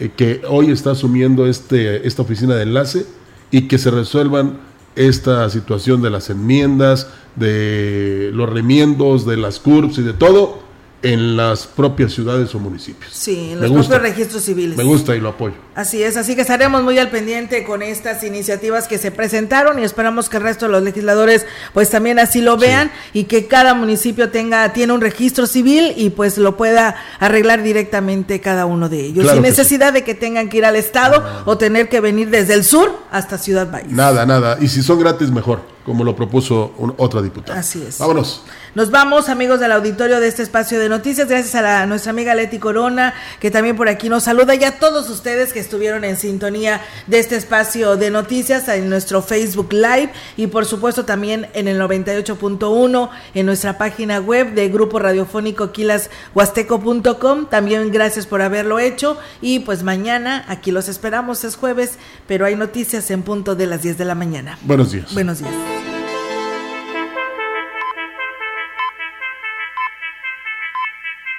eh, que hoy está asumiendo este, esta oficina de enlace, y que se resuelvan esta situación de las enmiendas, de los remiendos, de las CURPS y de todo, en las propias ciudades o municipios. Sí, en los propios registros civiles. Me gusta y lo apoyo. Así es, así que estaremos muy al pendiente con estas iniciativas que se presentaron y esperamos que el resto de los legisladores pues también así lo vean y que cada municipio tenga tiene un registro civil y pues lo pueda arreglar directamente cada uno de ellos sin necesidad de que tengan que ir al estado o tener que venir desde el sur hasta Ciudad Valle. Nada, nada, y si son gratis mejor, como lo propuso otra diputada. Así es. Vámonos. Nos vamos, amigos del auditorio de este espacio de noticias. Gracias a nuestra amiga Leti Corona, que también por aquí nos saluda, y a todos ustedes que estuvieron en sintonía de este espacio de noticias en nuestro Facebook Live y, por supuesto, también en el 98.1 en nuestra página web de Grupo Radiofónico quilashuasteco.com. También gracias por haberlo hecho. Y pues mañana aquí los esperamos, es jueves, pero hay noticias en punto de las 10 de la mañana. Buenos días. Buenos días.